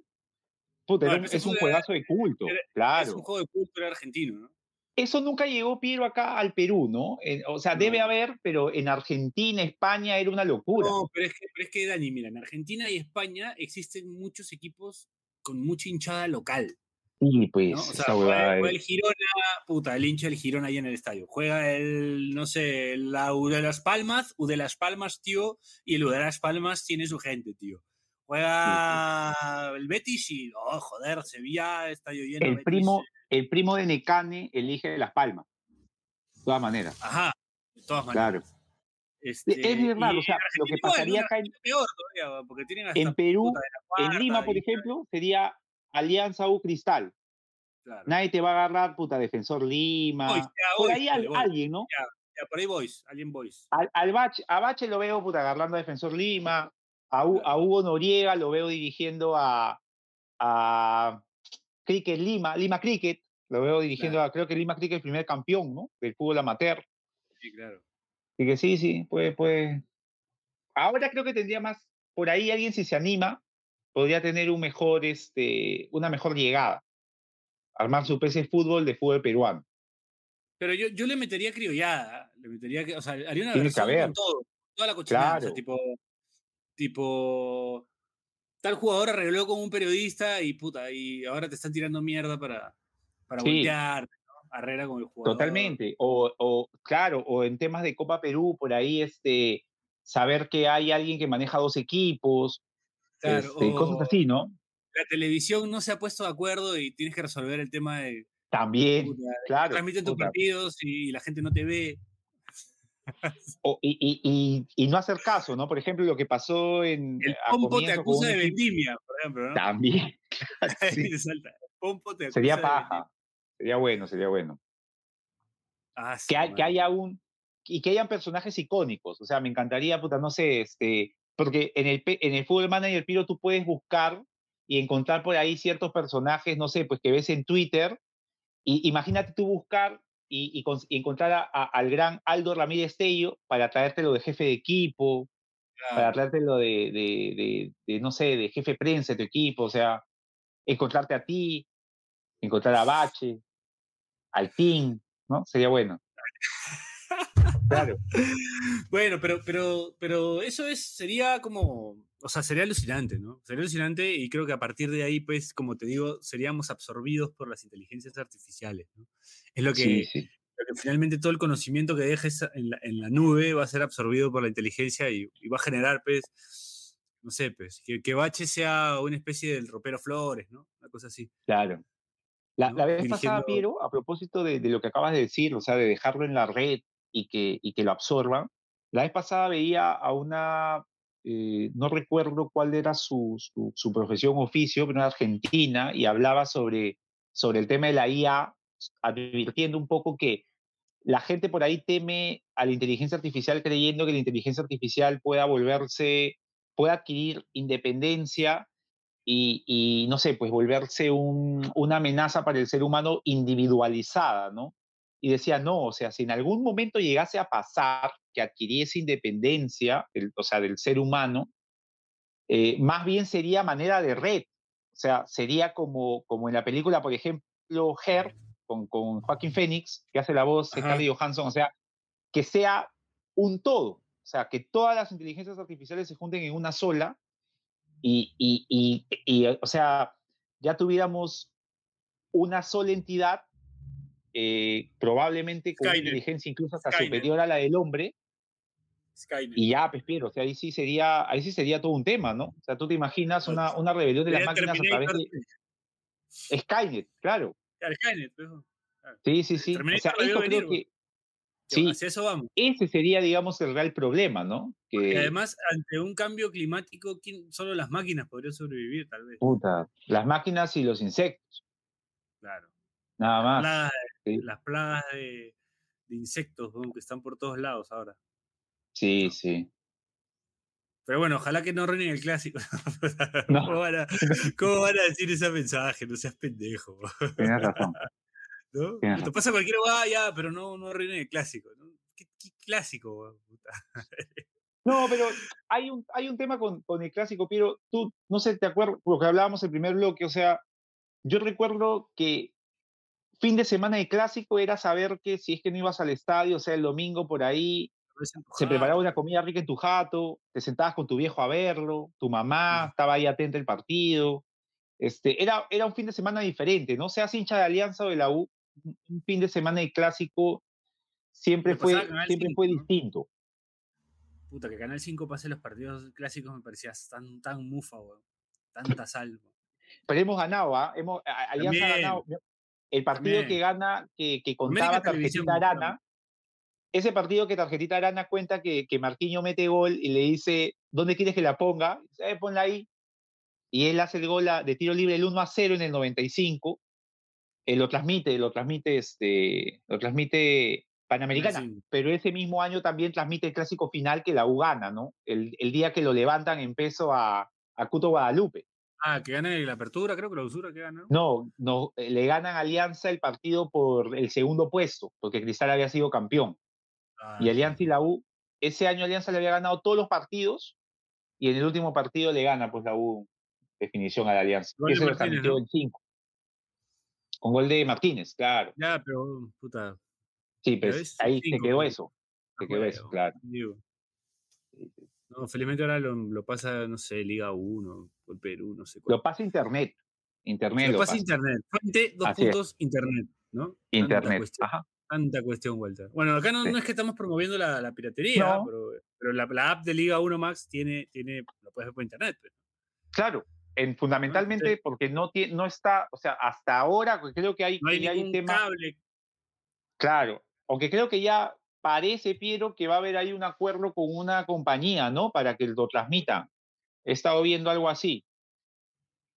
Puta, No, era es un juegazo de culto, era- Es claro. un juego de cultura argentino, ¿no? Eso nunca llegó, Piero, acá al Perú, ¿no? En- o sea, debe haber, pero en Argentina, España, era una locura. No, pero es, que, pero es que, Dani, mira, en Argentina y España existen muchos equipos con mucha hinchada local, Sí, pues, ¿no? O sea, esa juega, huevada juega es- el Girona, puta, el hincha del Girona ahí en el estadio. Juega el, no sé, la U de Las Palmas, U de Las Palmas, tío, y el U de Las Palmas tiene su gente, tío. Juega el Betis y, oh, joder, Sevilla, estadio lleno. el Betis. primo, el primo de Necane elige Las Palmas. De todas maneras, Ajá, de todas claro. maneras. Este, es verdad, y o sea, lo que pasaría acá en, peor todavía, porque tienen hasta en Perú, en Lima, por y- ejemplo, sería Alianza U Cristal. claro. Nadie te va a agarrar, puta, Defensor Lima. Boys, ya, por Boys, ahí al- dale, Boys. alguien, ¿no? Ya, por ahí boys, alguien boys. Al, al Bache, a Bache lo veo, puta, agarrando a Defensor Lima. A, U- a Hugo Noriega lo veo dirigiendo a, a Cricket Lima, Lima Cricket. Lo veo dirigiendo a, creo que Lima Cricket es el primer campeón, ¿no? Del fútbol amateur. Sí, claro. Así que sí, sí, puede, puede. Ahora creo que tendría más, por ahí alguien si se anima, podría tener un mejor, este, una mejor llegada. Armar su PC fútbol de fútbol peruano. Pero yo, yo le metería criollada, le metería, que- o sea, haría una Tiene versión con todo, toda la cochinada, o sea, Claro. tipo, tipo, tal jugador arregló con un periodista y puta, y ahora te están tirando mierda para, para Sí. voltear, ¿no? Arregla con el jugador. Totalmente. O, o, claro, o en temas de Copa Perú, por ahí, este, saber que hay alguien que maneja dos equipos, Claro, este, cosas así, ¿no? La televisión no se ha puesto de acuerdo y tienes que resolver el tema de, También, claro. transmiten tus partidos y la gente no te ve. O- y, y, y, y no hacer caso, ¿no? Por ejemplo, lo que pasó en. El pompo te acusa de vendimia, por ejemplo, ¿no? También. Sí. pompo te acusa Sería de paja. Sería bueno, sería bueno. Ah, que, hay- que madre. haya un y que hayan personajes icónicos. O sea, me encantaría, puta, no sé, este, porque en el, en el Fútbol Manager Piro tú puedes buscar y encontrar por ahí ciertos personajes, no sé, pues que ves en Twitter. Y imagínate tú buscar y, y y encontrar a- a- al gran Aldo Ramírez Tello para traértelo de jefe de equipo, para Claro. traértelo de, de, de- de, no sé, de jefe de prensa de tu equipo. O sea, encontrarte a ti, encontrar a Bache, al team, ¿no? Sería bueno. Claro. Bueno, pero, pero, pero eso es, sería como, o sea, sería alucinante, ¿no? Sería alucinante y creo que a partir de ahí, pues, como te digo, seríamos absorbidos por las inteligencias artificiales, ¿no? Es lo que, Sí, sí. que finalmente todo el conocimiento que dejes en la, en la nube va a ser absorbido por la inteligencia y, y va a generar, pues, no sé, pues, que, que Bache sea una especie del ropero Flores, ¿no? Una cosa así. Claro. La, ¿no? la vez pasada, Piero, a propósito de, de lo que acabas de decir, o sea, de dejarlo en la red y que, y que lo absorban, la vez pasada veía a una, eh, no recuerdo cuál era su, su, su profesión oficio, pero una argentina, y hablaba sobre, sobre el tema de la IA, advirtiendo un poco que la gente por ahí teme a la inteligencia artificial creyendo que la inteligencia artificial pueda volverse, pueda adquirir independencia y, y, no sé, pues volverse un- una amenaza para el ser humano individualizada, ¿no? Y decía, no, o sea, si en algún momento llegase a pasar que adquiriese independencia, el- o sea, del ser humano, eh, más bien sería manera de red. O sea, sería como, como en la película, por ejemplo, Her, con, con Joaquín Phoenix, que hace la voz de. Scarlett Johansson, o sea, que sea un todo. O sea, que todas las inteligencias artificiales se junten en una sola y, y, y, y, o sea, ya tuviéramos una sola entidad, eh, probablemente con una inteligencia incluso hasta Skynet. superior a la del hombre, Skynet. y ya, pues, o sea, ahí sí sería, ahí sí sería todo un tema, ¿no? O sea, tú te imaginas una, una rebelión de las máquinas a través de Skynet, claro. claro, Skynet, pues. Sí, sí, sí. O sea, venir, creo que, Que sí, Hacia eso vamos. ese sería, digamos, el real problema, ¿no? Y Que, además, ante un cambio climático, ¿quién- solo las máquinas podrían sobrevivir, tal vez. puta, las máquinas y los insectos, Claro. nada más. Sí. las plagas de, de insectos que están por todos lados ahora. Sí, No. sí. Pero bueno, ojalá que no arruinen el clásico. No. ¿Cómo, van a, cómo van a decir ese mensaje? No seas pendejo. Tienes razón. ¿no? Tienes Te pasa cualquier ah, ya, pero no, no arruinen el clásico. ¿Qué, qué clásico? puta? No, pero hay un, hay un tema con, con el clásico, Piero. Tú, no sé, te acuerdas, porque hablábamos el primer bloque, o sea, yo recuerdo que fin de semana de clásico era saber que si es que no ibas al estadio, o sea, el domingo por ahí, se preparaba una comida rica en tu jato, te sentabas con tu viejo a verlo, tu mamá estaba ahí atenta al partido. Este, era, era un fin de semana diferente, ¿no? Seas hincha de Alianza o de la U, un- fin de semana de clásico siempre fue, siempre 5, fue distinto. Puta, que Canal 5 pase los partidos clásicos me parecía tan, tan mufa, weón. Tanta salvo. Pero hemos ganado, ¿ah? Hemos, Alianza ha ganado. El partido que gana, que, que América contaba Televisión, Tarjetita. Arana, ese partido que Tarjetita Arana cuenta que, que Marquinho mete gol y le dice, ¿dónde quieres que la ponga? "Eh, ponla ahí. Y él hace el gol de tiro libre el 1 a 0 en el 95. Eh, lo transmite, lo transmite, este, lo transmite Panamericana. 5. Pero ese mismo año también transmite el clásico final que la U gana, ¿no? El, el día que lo levantan en peso a, a Cuto Guadalupe. Ah, que gane la apertura, creo que la usura que gana. No, no, eh, le ganan a Alianza el partido por el segundo puesto, porque Cristal había sido campeón. Ah, Y Alianza y la U, ese año Alianza le había ganado todos los partidos y en el último partido le gana pues la U definición a la Alianza. Gol lo Martínez, transmitió ¿no? en 5. Con gol de Martínez, claro. Ya, pero, puta. Sí, Ya pues ves, ahí se cinco, quedó pues. eso. Se ah, quedó eso, claro. digo. No, felizmente ahora lo, lo pasa, no sé, Liga 1, o Perú, no sé cuál. Lo pasa internet. Internet lo lo pasa pasa. internet. Fuente, dos Así es. puntos, internet, ¿no? Tanta Internet. cuestión, Ajá. tanta cuestión, Walter. Bueno, acá no, Sí. no es que estamos promoviendo la, la piratería, No. pero, pero la, la app de Liga 1 Max tiene, tiene, lo puedes ver por internet. pues. Claro. En, fundamentalmente porque no, tiene, no está, o sea, hasta ahora creo que hay, No hay que hay ningún temas cable. Claro, aunque creo que ya parece, Piero, que va a haber ahí un acuerdo con una compañía, ¿no? Para que lo transmita. He estado viendo algo así.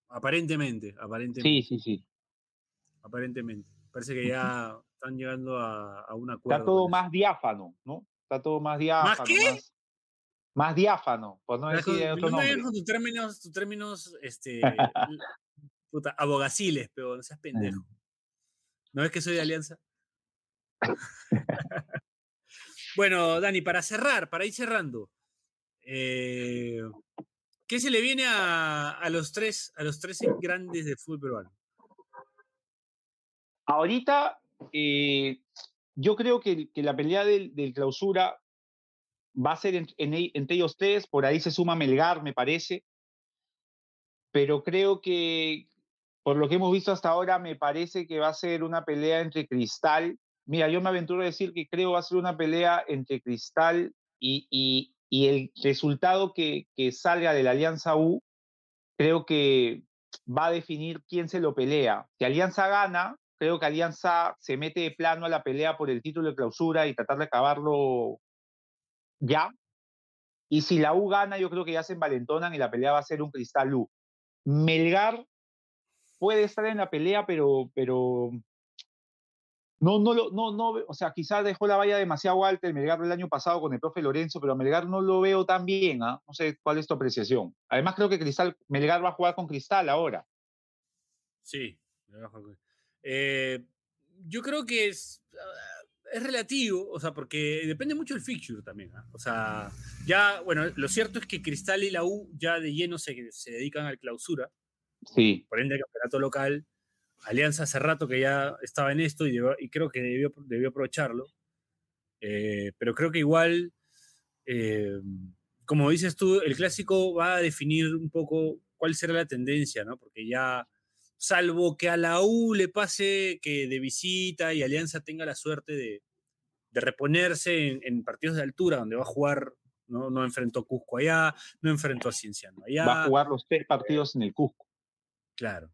Aparentemente, aparentemente. Sí, sí, sí. Aparentemente. Parece que ya están llegando a, a un acuerdo. Está todo más diáfano, ¿no? Está todo más diáfano. qué? Más, más diáfano, por no decir con- otro no nombre. tus términos, tus términos, este, puta, abogaciles, pero no seas pendejo. ¿No ves que soy de Alianza? Bueno, Dani, para cerrar, para ir cerrando, eh, ¿qué se le viene a, los tres, a los tres grandes de fútbol peruano? Ahorita, eh, yo creo que, la pelea del, clausura va a ser en- en entre ellos tres, por ahí se suma Melgar, me parece, pero creo que por lo que hemos visto hasta ahora, me parece que va a ser una pelea entre Cristal, mira, yo me aventuro a decir que creo va a ser una pelea entre Cristal y, y, el resultado que, que salga de la Alianza U, creo que va a definir quién se lo pelea. Si Alianza gana, creo que Alianza se mete de plano a la pelea por el título de clausura y tratar de acabarlo ya. Y si la U gana, yo creo que ya se envalentonan y la pelea va a ser un Cristal U. Melgar puede estar en la pelea, pero, pero no, no, lo, no, no, o sea, quizás dejó la valla demasiado alta el Melgar del año pasado con el profe Lorenzo, pero Melgar no lo veo tan bien, ¿ah? No sé cuál es tu apreciación. Además, creo que Cristal, Melgar va a jugar con Cristal ahora. Sí, eh, yo creo que es, ah, es relativo, o sea, porque depende mucho del fixture también. ¿ah? O sea, ya, bueno, lo cierto es que Cristal y la U ya de lleno se, se dedican al clausura. Sí. Por ende, el campeonato local. Alianza hace rato que ya estaba en esto y, debió- y creo que debió, debió aprovecharlo. Eh, pero creo que igual, eh, como dices tú, el clásico va a definir un poco cuál será la tendencia, ¿no? Porque ya, salvo que a la U le pase que de visita y Alianza tenga la suerte de, de reponerse en, en partidos de altura, donde va a jugar, ¿no? No enfrentó a Cusco allá, no enfrentó a Cienciano allá. Va a jugar los tres partidos en el Cusco. Claro.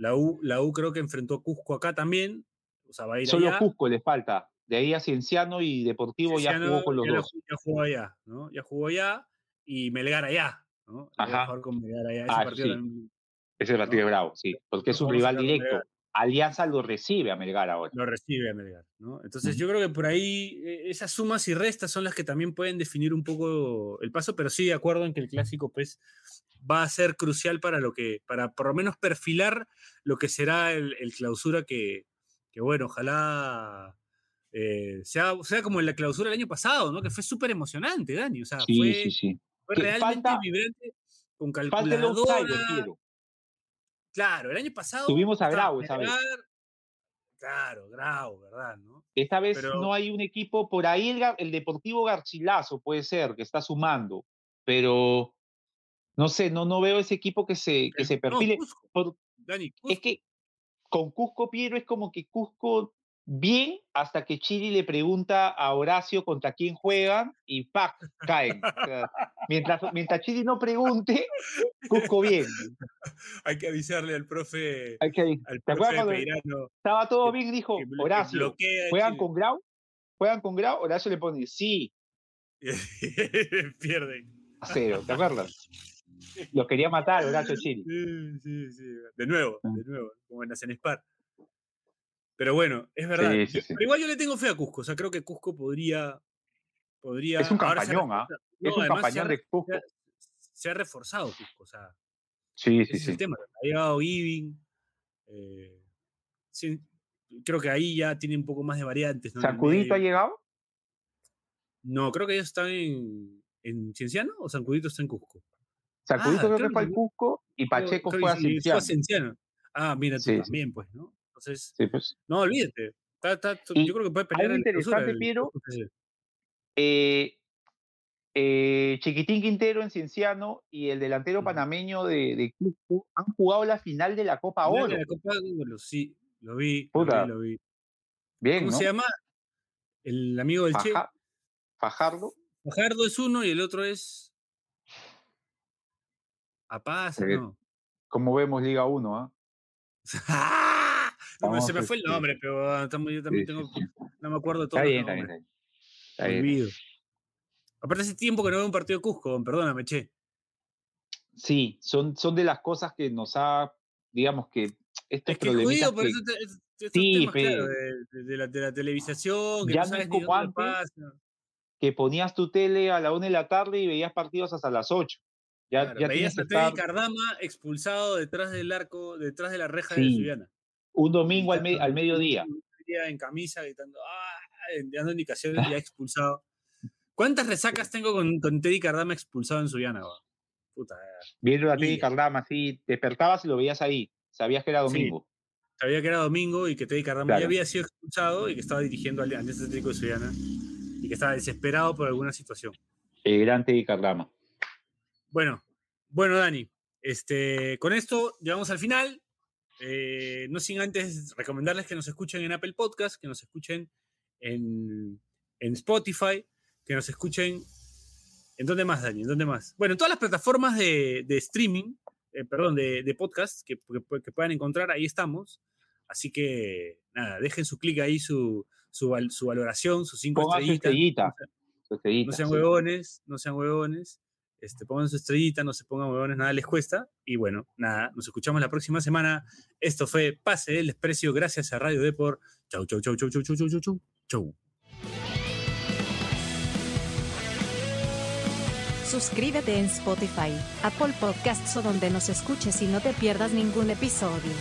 La U, la U creo que enfrentó a Cusco acá también. O sea, va a ir Solo allá. Cusco le falta. De ahí a Cienciano y Deportivo ya jugó con los ya dos. Ya jugó allá, ¿no? Ya jugó allá y Melgar allá, ¿no? Ajá. jugar con Melgar allá. Ese Ah, partido sí. también Ese partido es bravo, sí. Porque es un rival directo. Alianza lo recibe a Melgar ahora. lo recibe a Melgar, ¿no? Entonces yo creo que por ahí eh, esas sumas y restas son las que también pueden definir un poco el paso, pero sí de acuerdo en que el clásico pues va a ser crucial para lo que, para por lo menos perfilar lo que será el, el clausura que, que bueno, ojalá eh, sea, sea como en la clausura del año pasado, ¿no? Que fue súper emocionante, Dani, o sea, Sí, fue, sí, sí. fue realmente falta- vibrante, con Falta el calculadora. Piero. Claro, el año pasado. Tuvimos a Grau esa vez. Claro, Grau, ¿verdad? ¿no? Esta vez Pero- no hay un equipo, por ahí el, el Deportivo Garcilaso puede ser, que está sumando, pero no sé, no, no veo ese equipo que se, que se no, perfile. Cusco, por- Dani, es que con Cusco Piero es como que Cusco bien hasta que Chiri le pregunta a Horacio contra quién juegan y ¡pac! caen. O sea, mientras, mientras Chiri no pregunte, Cusco bien. hay que avisarle al profe, Hay que, al ¿Te profe cuando Peirano estaba todo que- bien? Dijo que, Horacio, ¿juegan con Grau? ¿Juegan con Grau? Horacio le pone sí, Pierden. a cero, ¿te acuerdas? Lo quería matar Horacio Chiri. Sí, sí, sí. De nuevo, Ah. de nuevo, como en la Cenespar. Pero bueno, es verdad. Sí, sí, sí. Pero igual yo le tengo fe a Cusco. O sea, creo que Cusco podría. podría Es un campañón, ¿ah? Es un campañón de Cusco. se ha- Se ha reforzado Cusco. O sea, Sí, sí, es el sí. tema. Ha llegado Giving. eh, sí, creo que ahí ya tiene un poco más de variantes. ¿no? En el ¿Sacudito ha llegado? No, creo que ellos están en, en Cienciano o Sancudito está en Cusco. Sacudito Ah, creo creo que fue al. Cusco y Pacheco creo fue a sí, Cienciano. a Cienciano. Ah, mira tú Sí, sí. también, pues, ¿no? Entonces, Sí, pues. no olvídate. Está- yo creo que puede pelear algo interesante, Piero. Eh, eh, Chiquitín Quintero en Cienciano y el delantero panameño de, de Cusco han jugado la final de la Copa Oro. la Copa Oro, sí, lo vi, lo Puta, vi, lo vi. Bien, ¿Cómo ¿no? se llama? El amigo del Che. Faja- Fajardo. Fajardo es uno y el otro es. Apaz, Eh, no. Como vemos Liga 1, ¿ah? Pero se me fue el este, nombre, pero ah, yo también tengo. No me acuerdo de todos Está bien, está bien, está bien. Está bien. olvido. Aparte, hace tiempo que no veo un partido de Cusco, perdóname, che. Sí, son, son de las cosas que nos ha, digamos que estos Es que jodido por que eso te- es- estos Sí, temas, claro, pe. de, de- la, de la televisación, que Ya no sabes es ni como dónde antes, pasa. que ponías tu tele a la una de la tarde y veías partidos hasta las 8. Ya, Claro, ya veías a Teddy estar Cardama expulsado detrás del arco, detrás de la reja de Sí, Subiana. un domingo al, me- al mediodía. en camisa, gritando, ¡ah! dando indicaciones, ya expulsado. ¿Cuántas resacas tengo con, con Teddy Cardama expulsado en Subiana? va? Puta, Viendo a Teddy. Cardama así, despertabas y lo veías ahí. Sabías que era Sí. domingo. sabía que era domingo y que Teddy Cardama Claro. ya había sido expulsado y que estaba dirigiendo al Alianza Atlético de Subiana y que estaba desesperado por alguna situación. El gran Teddy Cardama. Bueno, bueno, Dani, este, con esto llegamos al final. Eh, no sin antes recomendarles que nos escuchen en Apple Podcast, que nos escuchen en, en Spotify, que nos escuchen. ¿En dónde más, Dani? ¿En dónde más? Bueno, en todas las plataformas de, de streaming, eh, perdón, de, de podcast que, que, que puedan encontrar, ahí estamos. Así que, nada, dejen su clic ahí, su, su, su valoración, sus cinco estrellitas. estrellita. su estrellita, No sean sí. huevones, no sean huevones. Este, pongan su estrellita, no se pongan huevones, nada les cuesta. Y bueno, nada, nos escuchamos la próxima semana. Esto fue Pase del Desprecio, gracias a Radio Deport. Chau, chau, chau, chau, chau, chau, chau, chau, chau. Chau. Suscríbete en Spotify, Apple Podcasts o donde nos escuches y no te pierdas ningún episodio.